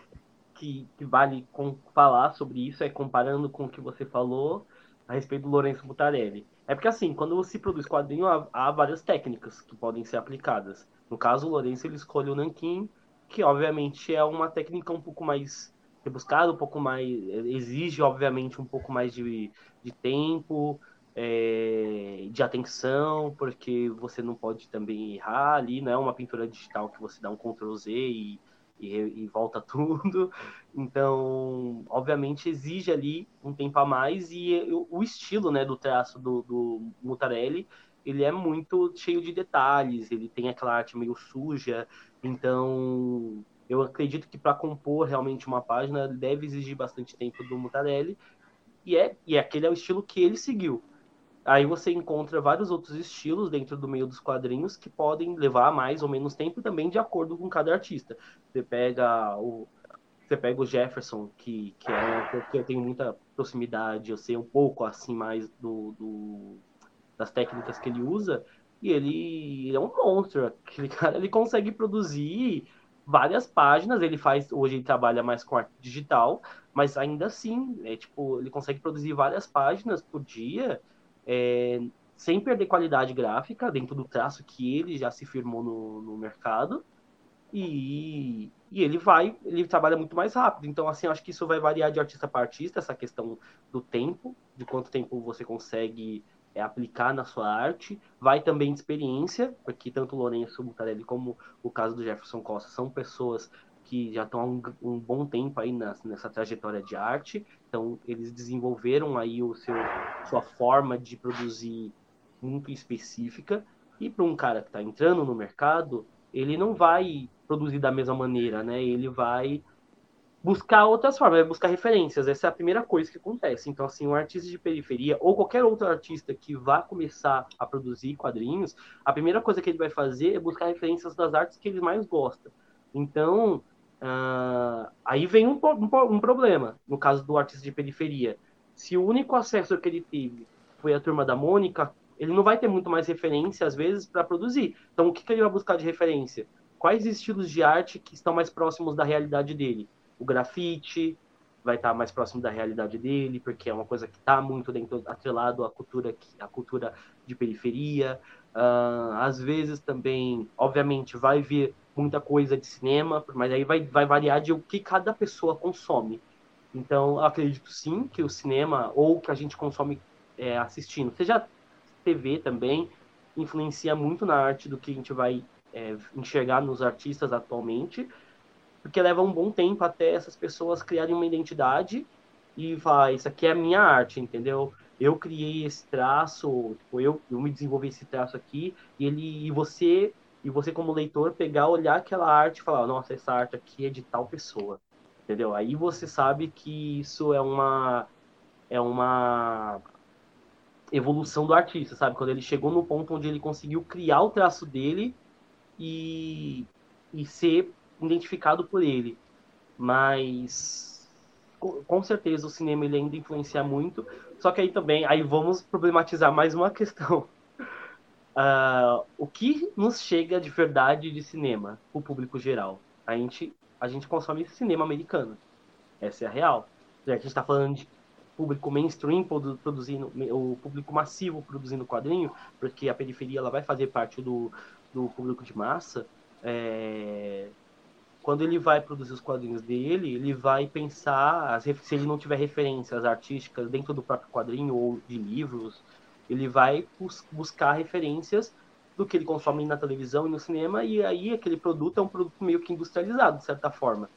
que, que vale com, falar sobre isso é comparando com o que você falou a respeito do Lourenço Mutarelli. É porque assim, quando se produz quadrinho, há, há várias técnicas que podem ser aplicadas. No caso, o Lourenço ele escolhe o nanquim, que obviamente é uma técnica um pouco mais rebuscada, um pouco mais. exige, obviamente, um pouco mais de, de tempo, é, de atenção, porque você não pode também errar ali, não é uma pintura digital que você dá um Ctrl Z e, e, e volta <laughs> tudo. Então, obviamente, exige ali um tempo a mais e o estilo né, do traço do, do Mutarelli ele é muito cheio de detalhes, ele tem aquela arte meio suja, então eu acredito que para compor realmente uma página deve exigir bastante tempo do Mutarelli, e é, e aquele é o estilo que ele seguiu. Aí você encontra vários outros estilos dentro do meio dos quadrinhos que podem levar mais ou menos tempo também de acordo com cada artista. Você pega o, você pega o Jefferson, que, que é que eu tenho muita proximidade, eu sei um pouco assim mais do, do das técnicas que ele usa, e ele, é um monstro. Aquele <laughs> cara ele consegue produzir várias páginas, ele faz, hoje ele trabalha mais com arte digital, mas ainda assim, é, tipo, ele consegue produzir várias páginas por dia, é, sem perder qualidade gráfica, dentro do traço que ele já se firmou no, no mercado, e, e ele vai, ele trabalha muito mais rápido. Então, assim, acho que isso vai variar de artista para artista, essa questão do tempo, de quanto tempo você consegue é, aplicar na sua arte. Vai também de experiência, porque tanto o Lourenço Mutarelli como o caso do Jefferson Costa são pessoas que já estão há um, um, bom tempo aí nessa, nessa trajetória de arte. Então, eles desenvolveram aí o seu, sua forma de produzir muito específica. E para um cara que está entrando no mercado, ele não vai produzir da mesma maneira, né? Ele vai buscar outras formas, buscar referências. Essa é a primeira coisa que acontece. Então, assim, um artista de periferia ou qualquer outro artista que vá começar a produzir quadrinhos, a primeira coisa que ele vai fazer é buscar referências das artes que ele mais gosta. Então, uh, aí vem um, um, um, problema, no caso do artista de periferia. Se o único acesso que ele teve foi a turma da Mônica, ele não vai ter muito mais referência, às vezes, para produzir. Então, o que, que ele vai buscar de referência? Quais estilos de arte que estão mais próximos da realidade dele? O grafite vai estar mais próximo da realidade dele, porque é uma coisa que está muito dentro, atrelado à cultura, à cultura de periferia. Uh, às vezes também, obviamente, vai vir muita coisa de cinema, mas aí vai, vai variar de o que cada pessoa consome. Então, acredito sim que o cinema, ou que a gente consome é, assistindo, seja TV também, influencia muito na arte do que a gente vai é, enxergar nos artistas atualmente, porque leva um bom tempo até essas pessoas criarem uma identidade e falar, isso aqui é a minha arte, entendeu? Eu criei esse traço, tipo, eu, eu me desenvolvi esse traço aqui, e ele e você e você como leitor pegar, olhar aquela arte e falar, nossa, essa arte aqui é de tal pessoa, entendeu? Aí você sabe que isso é uma é uma evolução do artista, sabe? Quando ele chegou no ponto onde ele conseguiu criar o traço dele e, e ser identificado por ele. Mas com, certeza o cinema ele ainda influencia muito. Só que aí também, aí vamos problematizar mais uma <laughs> questão. Uh, o que nos chega de verdade de cinema, o público geral? A gente, a gente consome cinema americano. Essa é a real. Já que a gente está falando de público mainstream produzindo, o público massivo produzindo quadrinho, porque a periferia ela vai fazer parte do, do público de massa. É, quando ele vai produzir os quadrinhos dele, ele vai pensar, se ele não tiver referências artísticas dentro do próprio quadrinho ou de livros, ele vai bus buscar referências do que ele consome na televisão e no cinema, e aí aquele produto é um produto meio que industrializado, de certa forma.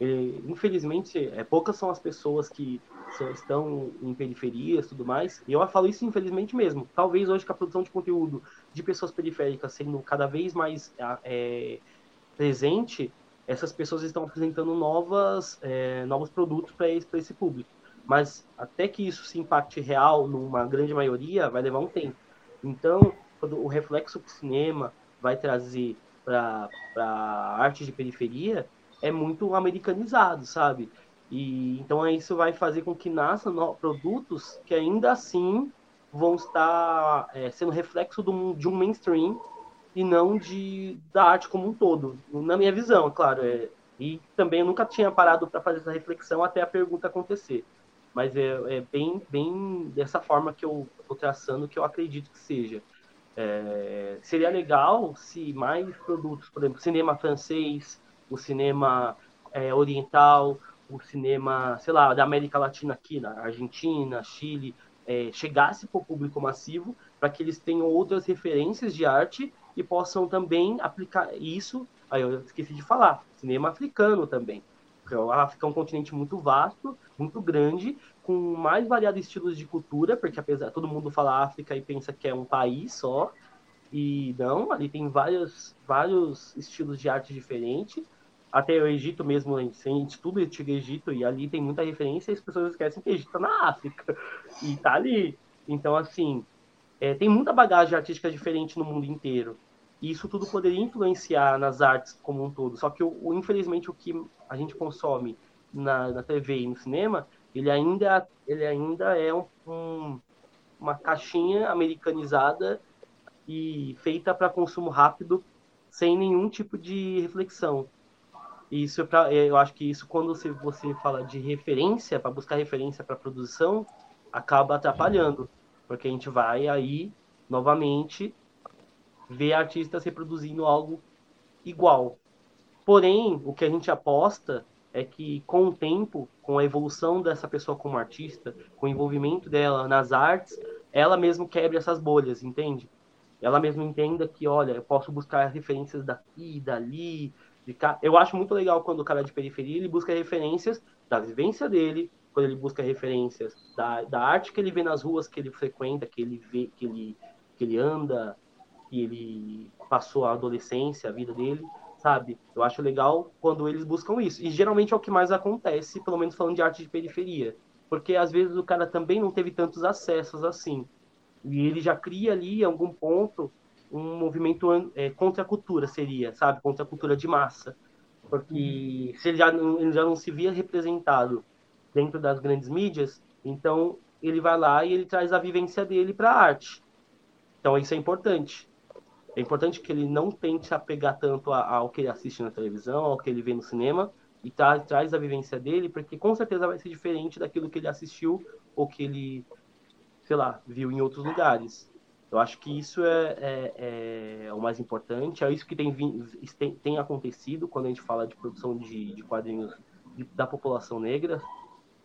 Ele, infelizmente, é, poucas são as pessoas que são, estão em periferias tudo mais, e eu falo isso infelizmente mesmo. Talvez hoje com a produção de conteúdo de pessoas periféricas sendo cada vez mais é, presente, essas pessoas estão apresentando novas, é, novos produtos para esse, esse público. Mas até que isso se impacte real numa grande maioria, vai levar um tempo. Então, o reflexo para o cinema vai trazer para a arte de periferia, é muito americanizado, sabe? E então isso vai fazer com que nasçam produtos que ainda assim vão estar é, sendo reflexo do, de um mainstream e não de da arte como um todo, na minha visão, claro. É, e também eu nunca tinha parado para fazer essa reflexão até a pergunta acontecer. Mas é, é bem, bem dessa forma que eu estou traçando que eu acredito que seja. É, seria legal se mais produtos, por exemplo, cinema francês, o cinema é, oriental, o cinema, sei lá, da América Latina aqui, na Argentina, Chile, é, chegasse para o público massivo, para que eles tenham outras referências de arte e possam também aplicar isso. Aí eu esqueci de falar, cinema africano também. Porque a África é um continente muito vasto, muito grande, com mais variados estilos de cultura, porque apesar todo mundo fala África e pensa que é um país só, e não, ali tem vários, vários estilos de arte diferentes. Até o Egito mesmo, a gente estuda o Antigo Egito e ali tem muita referência e as pessoas esquecem que o Egito está na África <laughs> e tá ali. Então, assim, é, tem muita bagagem artística diferente no mundo inteiro. E isso tudo poderia influenciar nas artes como um todo. Só que, o, infelizmente, o que a gente consome na, na TV e no cinema, ele ainda, ele ainda é um, um, uma caixinha americanizada e feita para consumo rápido, sem nenhum tipo de reflexão. Isso é pra, eu acho que isso, quando você, você fala de referência, para buscar referência para produção, acaba atrapalhando. Porque a gente vai aí, novamente, ver artistas reproduzindo algo igual. Porém, o que a gente aposta é que com o tempo, com a evolução dessa pessoa como artista, com o envolvimento dela nas artes, ela mesmo quebre essas bolhas, entende? Ela mesmo entenda que, olha, eu posso buscar referências daqui, dali, de cá. Eu acho muito legal quando o cara é de periferia ele busca referências da vivência dele, quando ele busca referências da, da arte que ele vê nas ruas que ele frequenta, que ele vê, que ele, que ele anda, que ele passou a adolescência, a vida dele, sabe? Eu acho legal quando eles buscam isso. E geralmente é o que mais acontece, pelo menos falando de arte de periferia. Porque às vezes o cara também não teve tantos acessos assim. E ele já cria ali, em algum ponto, um movimento é, contra a cultura, seria, sabe? Contra a cultura de massa. Porque uhum. se ele já, não, ele já não se via representado dentro das grandes mídias, então ele vai lá e ele traz a vivência dele para a arte. Então isso é importante. É importante que ele não tente se apegar tanto ao que ele assiste na televisão, ao que ele vê no cinema, e tra traz a vivência dele, porque com certeza vai ser diferente daquilo que ele assistiu ou que ele, sei lá, viu em outros lugares. Eu acho que isso é, é, é o mais importante, é isso que tem, tem, tem, acontecido quando a gente fala de produção de, de quadrinhos da população negra,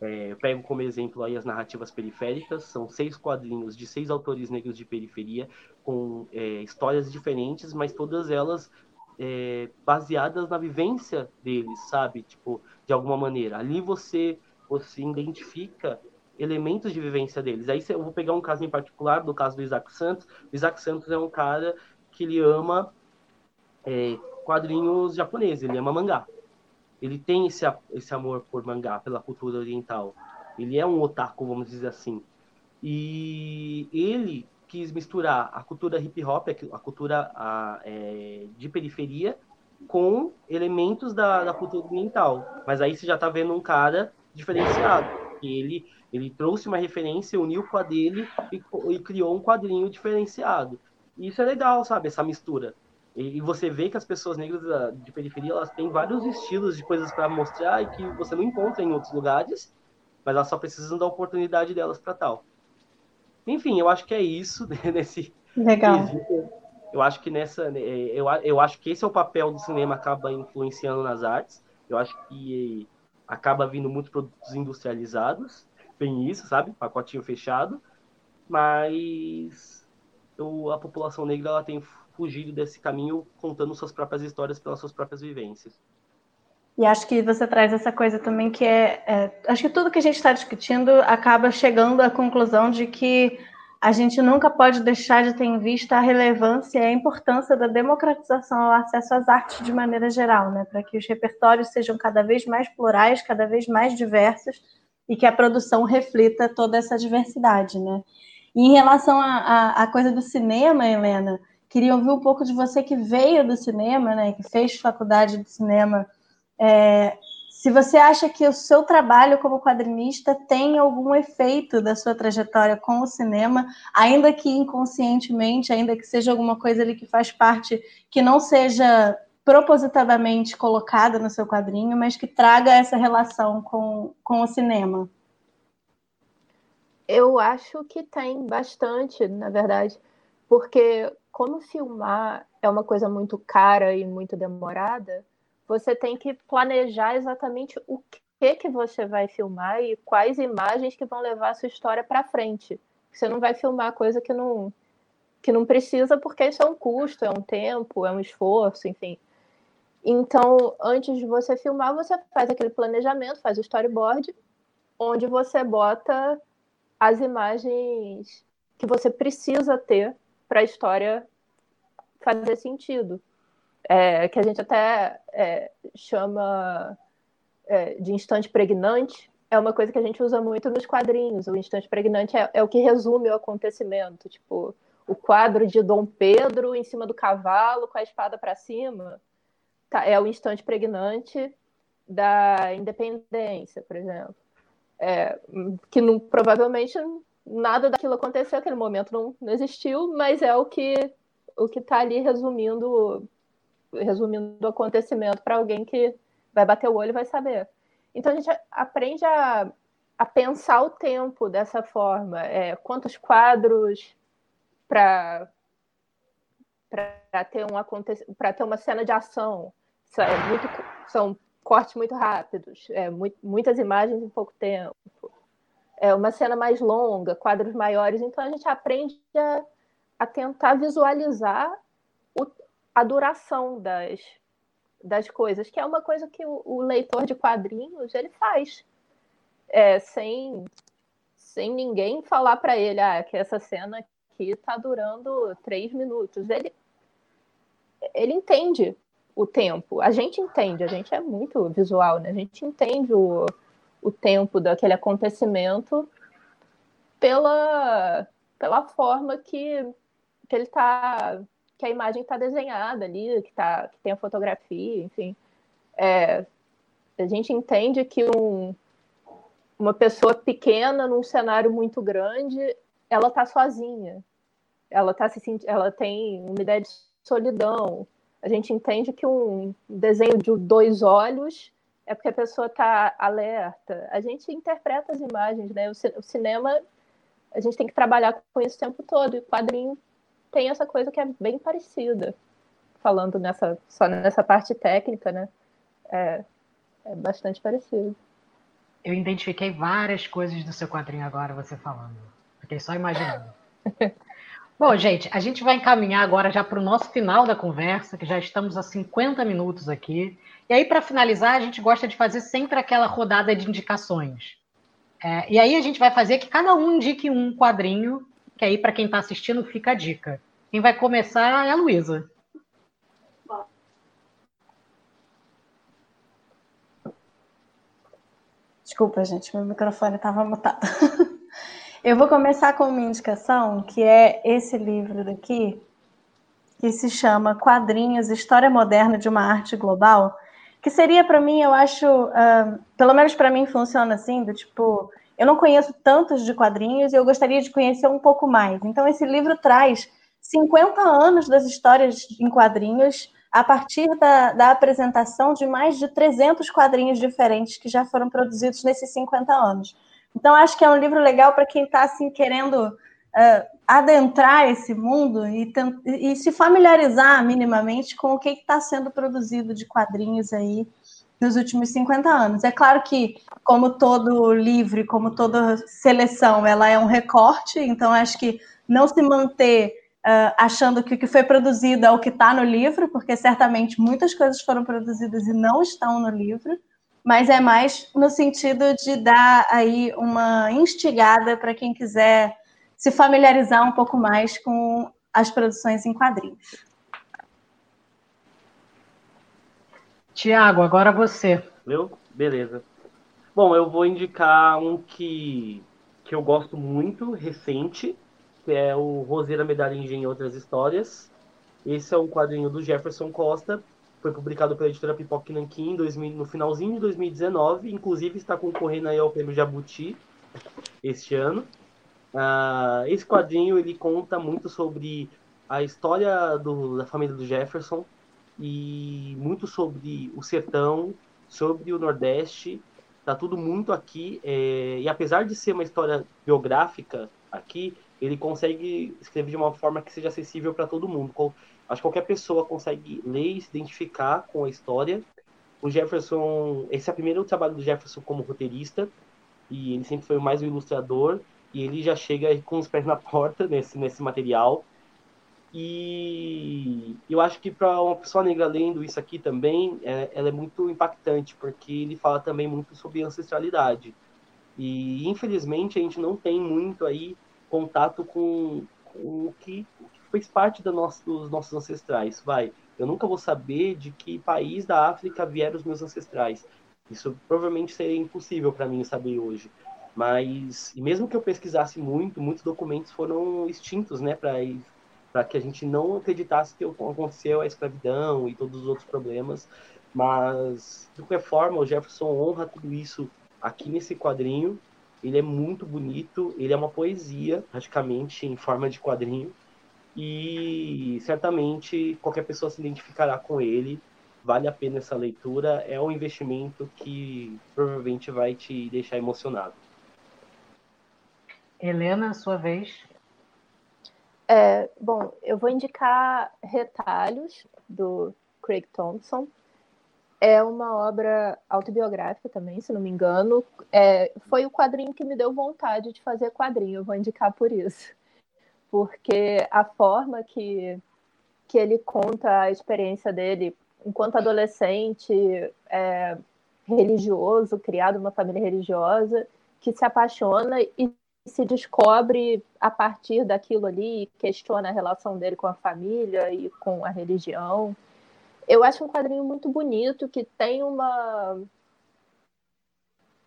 É, eu pego como exemplo aí as narrativas periféricas, são seis quadrinhos de seis autores negros de periferia, com é, histórias diferentes, mas todas elas é, baseadas na vivência deles, sabe? Tipo, de alguma maneira. Ali você, você identifica elementos de vivência deles. Aí eu vou pegar um caso em particular, do caso do Isaac Santos. O Isaac Santos é um cara que ele ama é, quadrinhos japoneses, ele ama mangá ele tem esse, esse amor por mangá, pela cultura oriental. Ele é um otaku, vamos dizer assim. E ele quis misturar a cultura hip hop, a cultura a, é, de periferia, com elementos da, da cultura oriental. Mas aí você já está vendo um cara diferenciado. Ele, ele trouxe uma referência, uniu com a dele e, e criou um quadrinho diferenciado. E isso é legal, sabe? Essa mistura. E, você vê que as pessoas negras de periferia elas têm vários estilos de coisas para mostrar e que você não encontra em outros lugares, mas elas só precisam da oportunidade delas para tal. Enfim, eu acho que é isso <laughs> nesse legal. Eu acho que nessa, né, eu, eu acho que esse é o papel do cinema acaba influenciando nas artes. Eu acho que acaba vindo muitos produtos industrializados, tem isso, sabe, pacotinho fechado, mas eu, a população negra ela tem fugido desse caminho contando suas próprias histórias pelas suas próprias vivências. E acho que você traz essa coisa também que é, é acho que tudo que a gente está discutindo acaba chegando à conclusão de que a gente nunca pode deixar de ter em vista a relevância e a importância da democratização ao acesso às artes de maneira geral, né? para que os repertórios sejam cada vez mais plurais, cada vez mais diversos e que a produção reflita toda essa diversidade. Né? E em relação à coisa do cinema, Helena, Queria ouvir um pouco de você que veio do cinema, né, que fez faculdade de cinema. É, se você acha que o seu trabalho como quadrinista tem algum efeito da sua trajetória com o cinema, ainda que inconscientemente, ainda que seja alguma coisa ali que faz parte, que não seja propositadamente colocada no seu quadrinho, mas que traga essa relação com, com o cinema. Eu acho que tem bastante, na verdade, porque como filmar é uma coisa muito cara e muito demorada, você tem que planejar exatamente o que que você vai filmar e quais imagens que vão levar a sua história para frente. Você não vai filmar coisa que não que não precisa porque isso é um custo, é um tempo, é um esforço, enfim. Então, antes de você filmar, você faz aquele planejamento, faz o storyboard, onde você bota as imagens que você precisa ter para a história fazer sentido. É, que a gente até é, chama é, de instante pregnante, é uma coisa que a gente usa muito nos quadrinhos. O instante pregnante é, é o que resume o acontecimento. Tipo, o quadro de Dom Pedro em cima do cavalo com a espada para cima tá, é o instante pregnante da independência, por exemplo. É, que não, provavelmente nada daquilo aconteceu, aquele momento não, não existiu, mas é o que o que está ali resumindo resumindo o acontecimento para alguém que vai bater o olho e vai saber. Então a gente aprende a, a pensar o tempo dessa forma. É, quantos quadros para para ter um para ter uma cena de ação são, é muito, são cortes muito rápidos, é, muito, muitas imagens em pouco tempo é, uma cena mais longa, quadros maiores. Então a gente aprende a, a tentar visualizar o, a duração das, das coisas, que é uma coisa que o, o leitor de quadrinhos ele faz, é, sem, sem ninguém falar para ele ah, que essa cena aqui está durando três minutos. Ele, ele entende o tempo. A gente entende, a gente é muito visual, né? A gente entende o, o tempo daquele acontecimento pela, pela forma que, que ele tá que a imagem está desenhada ali, que, tá, que tem a fotografia, enfim. É, a gente entende que um, uma pessoa pequena num cenário muito grande, ela está sozinha. Ela tá se ela tem uma ideia de solidão. A gente entende que um desenho de dois olhos é porque a pessoa está alerta. A gente interpreta as imagens, né? O, cinema, a gente tem que trabalhar com isso o tempo todo. E o quadrinho tem essa coisa que é bem parecida. Falando nessa, só nessa parte técnica, né? É, é bastante parecido. Eu identifiquei várias coisas do seu quadrinho agora, você falando. Fiquei só imaginando. <laughs> Bom, gente, a gente vai encaminhar agora já para o nosso final da conversa, que já estamos a 50 minutos aqui. E aí, para finalizar, a gente gosta de fazer sempre aquela rodada de indicações. É, e aí a gente vai fazer que cada um indique um quadrinho, que aí, para quem está assistindo, fica a dica. Quem vai começar é a Luísa. Desculpa, gente, meu microfone estava mutado. <laughs> Eu vou começar com uma indicação, que é esse livro daqui, que se chama Quadrinhos, História Moderna de uma Arte Global, que seria para mim, eu acho, uh, pelo menos para mim funciona assim, do tipo, eu não conheço tantos de quadrinhos e eu gostaria de conhecer um pouco mais. Então esse livro traz 50 anos das histórias em quadrinhos a partir da, da, apresentação de mais de 300 quadrinhos diferentes que já foram produzidos nesses 50 anos. Então, acho que é um livro legal para quem está assim, querendo uh, adentrar esse mundo e, e, se familiarizar minimamente com o que está sendo produzido de quadrinhos aí nos últimos 50 anos. É claro que, como todo livro, como toda seleção, ela é um recorte, então acho que não se manter uh, achando que o que foi produzido é o que está no livro, porque certamente muitas coisas foram produzidas e não estão no livro, mas é mais no sentido de dar aí uma instigada para quem quiser se familiarizar um pouco mais com as produções em quadrinhos. Tiago, agora você. Eu? Beleza. Bom, eu vou indicar um que, que eu gosto muito, recente, que é o Roseira Medalha em Outras Histórias. Esse é um quadrinho do Jefferson Costa, foi publicado pela editora Pipoque Nankin no finalzinho de 2019, inclusive está concorrendo aí ao prêmio Jabuti este ano. Uh, esse quadrinho ele conta muito sobre a história do, da família do Jefferson e muito sobre o sertão, sobre o Nordeste. Tá tudo muito aqui é, e apesar de ser uma história biográfica aqui, ele consegue escrever de uma forma que seja acessível para todo mundo. Acho que qualquer pessoa consegue ler e se identificar com a história. O Jefferson, esse é o primeiro trabalho do Jefferson como roteirista, e ele sempre foi mais um ilustrador, e ele já chega com os pés na porta nesse, nesse material. E eu acho que para uma pessoa negra lendo isso aqui também, é, ela é muito impactante, porque ele fala também muito sobre ancestralidade. E infelizmente a gente não tem muito aí contato com, com o, que, o que fez parte do nosso, dos nossos ancestrais. Vai, eu nunca vou saber de que país da África vieram os meus ancestrais. Isso provavelmente seria impossível para mim saber hoje. Mas, e mesmo que eu pesquisasse muito, muitos documentos foram extintos, né, para que a gente não acreditasse que aconteceu a escravidão e todos os outros problemas. Mas, de qualquer forma, o Jefferson honra tudo isso aqui nesse quadrinho ele é muito bonito, ele é uma poesia, praticamente, em forma de quadrinho. E certamente qualquer pessoa se identificará com ele. Vale a pena essa leitura. É um investimento que provavelmente vai te deixar emocionado. Helena, sua vez. É, bom, eu vou indicar Retalhos, do Craig Thompson. É uma obra autobiográfica também, se não me engano. É, foi o quadrinho que me deu vontade de fazer quadrinho, eu vou indicar por isso. Porque a forma que, que ele conta a experiência dele enquanto adolescente, é, religioso, criado numa família religiosa, que se apaixona e se descobre a partir daquilo ali, questiona a relação dele com a família e com a religião. Eu acho um quadrinho muito bonito, que tem uma.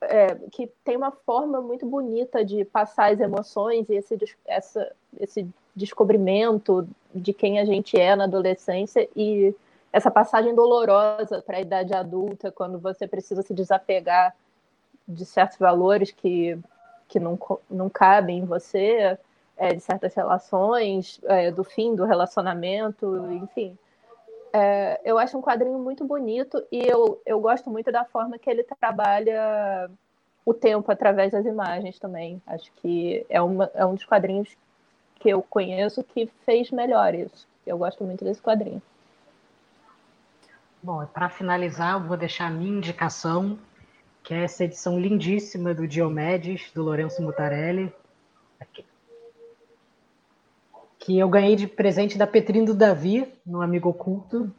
É, que tem uma forma muito bonita de passar as emoções e esse, essa, esse descobrimento de quem a gente é na adolescência e essa passagem dolorosa para a idade adulta, quando você precisa se desapegar de certos valores que, que não, não cabem em você, é, de certas relações, é, do fim do relacionamento, enfim. É, eu acho um quadrinho muito bonito e eu, eu gosto muito da forma que ele trabalha o tempo através das imagens também. Acho que é, uma, é um dos quadrinhos que eu conheço que fez melhor isso. Eu gosto muito desse quadrinho. Bom, para finalizar, eu vou deixar a minha indicação, que é essa edição lindíssima do Diomedes, do Lourenço Mutarelli. Que eu ganhei de presente da Petrinho do Davi, no Amigo Oculto.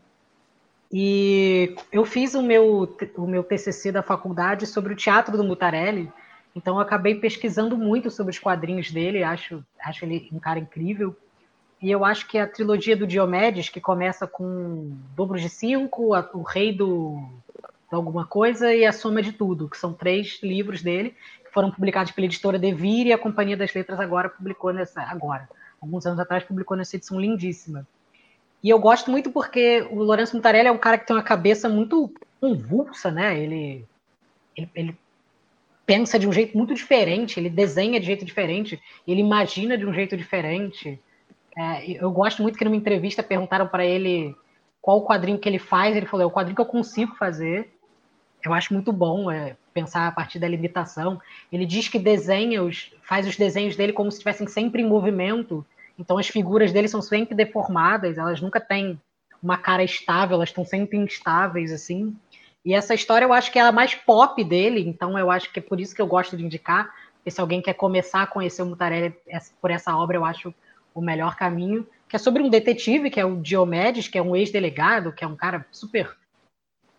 E eu fiz o meu, o meu TCC da faculdade sobre o teatro do Mutarelli, então eu acabei pesquisando muito sobre os quadrinhos dele, acho, acho ele um cara incrível. E eu acho que a trilogia do Diomedes, que começa com Dobro de Cinco, a, o Rei do, de Alguma Coisa e A Soma de Tudo, que são três livros dele, que foram publicados pela editora Devir e a Companhia das Letras agora publicou nessa. Agora, alguns anos atrás, publicou nessa edição lindíssima. E eu gosto muito porque o Lourenço Mutarelli é um cara que tem uma cabeça muito convulsa, né? Ele, ele, ele, pensa de um jeito muito diferente, ele desenha de jeito diferente, ele imagina de um jeito diferente. É, eu gosto muito que numa entrevista perguntaram para ele qual o quadrinho que ele faz, ele falou, é o quadrinho que eu consigo fazer. Eu acho muito bom é, pensar a partir da limitação. Ele diz que desenha os, faz os desenhos dele como se estivessem sempre em movimento, então as figuras dele são sempre deformadas, elas nunca têm uma cara estável, elas estão sempre instáveis, assim. E essa história eu acho que é a mais pop dele, então eu acho que é por isso que eu gosto de indicar. Porque se alguém quer começar a conhecer o Mutarelli por essa obra, eu acho o melhor caminho. Que é sobre um detetive, que é o Diomedes, que é um ex-delegado, que é um cara super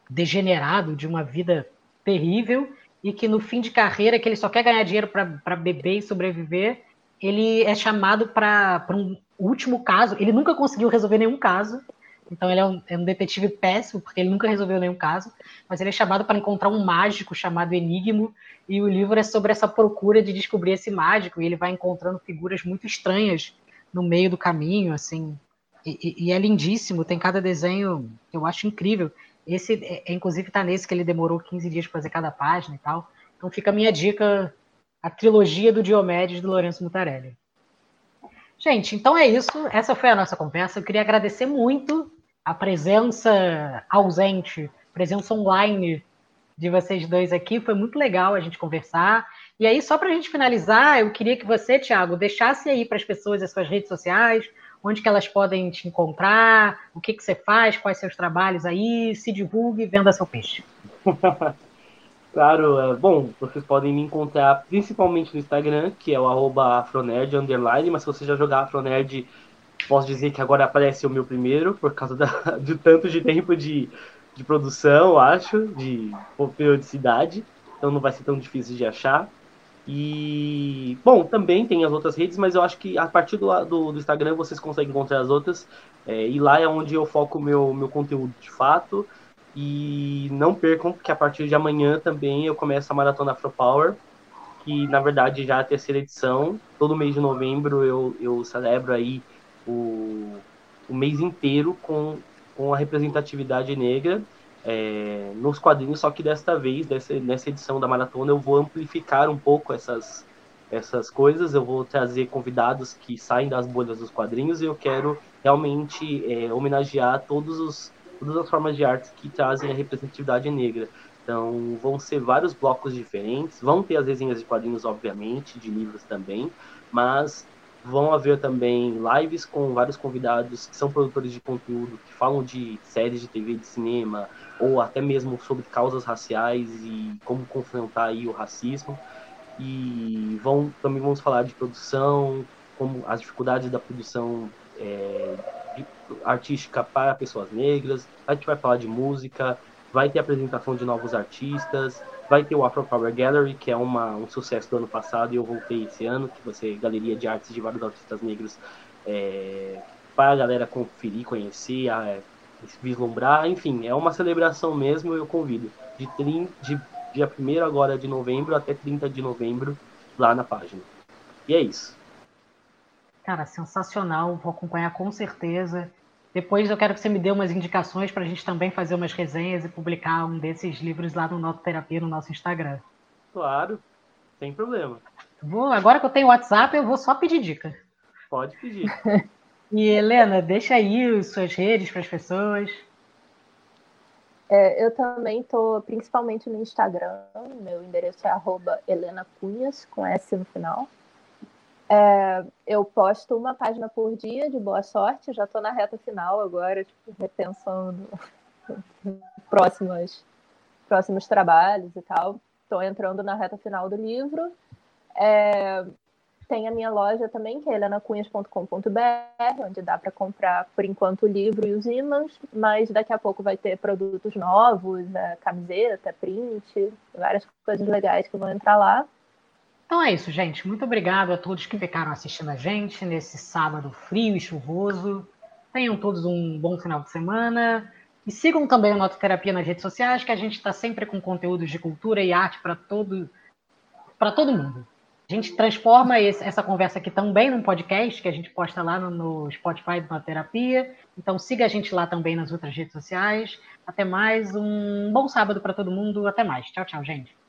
degenerado, de uma vida terrível, e que no fim de carreira, que ele só quer ganhar dinheiro para beber e sobreviver, ele é chamado para um último caso. Ele nunca conseguiu resolver nenhum caso, então ele é um, é um, detetive péssimo, porque ele nunca resolveu nenhum caso, mas ele é chamado para encontrar um mágico chamado Enigmo, e o livro é sobre essa procura de descobrir esse mágico, e ele vai encontrando figuras muito estranhas no meio do caminho, assim, e, e é lindíssimo, tem cada desenho que eu acho incrível. Esse, é, é inclusive, está nesse que ele demorou 15 dias para fazer cada página e tal. Então fica a minha dica, a trilogia do Diomedes, do Lourenço Mutarelli. Gente, então é isso. Essa foi a nossa conversa. Eu queria agradecer muito a presença ausente, presença online de vocês dois aqui. Foi muito legal a gente conversar. E aí, só para a gente finalizar, eu queria que você, Thiago, deixasse aí para as pessoas as suas redes sociais, onde que elas podem te encontrar, o que, que você faz, quais seus trabalhos aí, se divulgue, venda seu peixe. <laughs> Claro, é, bom, vocês podem me encontrar principalmente no Instagram, que é o arroba afronerd, underline, mas se você já jogar afronerd, posso dizer que agora aparece o meu primeiro, por causa da, <laughs> de tanto de tempo de, de produção, acho, de periodicidade, então não vai ser tão difícil de achar. E, bom, também tem as outras redes, mas eu acho que a partir do, do, do Instagram vocês conseguem encontrar as outras, é, e lá é onde eu foco meu, meu conteúdo de fato. E não percam que a partir de amanhã também eu começo a Maratona Afro Power, que na verdade já é a terceira edição. Todo mês de novembro eu, eu celebro aí o, o mês inteiro com, com a representatividade negra é, nos quadrinhos, só que desta vez, dessa, nessa edição da maratona, eu vou amplificar um pouco essas, essas coisas, eu vou trazer convidados que saem das bolhas dos quadrinhos e eu quero realmente é, homenagear todos os todas as formas de arte que trazem a representatividade negra. Então, vão ser vários blocos diferentes, vão ter as resenhas de quadrinhos, obviamente, de livros também, mas vão haver também lives com vários convidados que são produtores de conteúdo, que falam de séries de TV, de cinema, ou até mesmo sobre causas raciais e como confrontar aí o racismo. E vão também vamos falar de produção, como as dificuldades da produção é, artística para pessoas negras, a gente vai falar de música, vai ter apresentação de novos artistas, vai ter o Afro Power Gallery, que é uma, um sucesso do ano passado e eu voltei esse ano, que vai ser galeria de artes de vários artistas negros é, para a galera conferir, conhecer, a, vislumbrar, enfim, é uma celebração mesmo, eu convido, de, 30, de dia 1 agora de novembro até 30 de novembro lá na página. E é isso. Cara, sensacional, vou acompanhar com certeza. Depois eu quero que você me dê umas indicações para a gente também fazer umas resenhas e publicar um desses livros lá no Nota Terapia no nosso Instagram. Claro, sem problema. Vou, agora que eu tenho WhatsApp, eu vou só pedir dica. Pode pedir. <laughs> e Helena, deixa aí suas redes para as pessoas. É, eu também estou principalmente no Instagram. Meu endereço é arroba Helena Cunhas, com S no final. É, eu posto uma página por dia de boa sorte, já estou na reta final agora, tipo, repensando <laughs> próximos, próximos trabalhos e tal. estou entrando na reta final do livro. É, tem a minha loja também, que é helenacunhas.com.br, onde dá para comprar, por enquanto, o livro e os ímãs, mas daqui a pouco vai ter produtos novos, é, camiseta, print, várias coisas legais que vão entrar lá. Então é isso, gente. Muito obrigado a todos que ficaram assistindo a gente nesse sábado frio e chuvoso. Tenham todos um bom final de semana. E sigam também o Nota Terapia nas redes sociais, que a gente está sempre com conteúdos de cultura e arte para todo, todo mundo. A gente transforma esse, essa conversa aqui também num podcast que a gente posta lá no, no Spotify Nota Terapia. Então siga a gente lá também nas outras redes sociais. Até mais, um bom sábado para todo mundo. Até mais. Tchau, tchau, gente.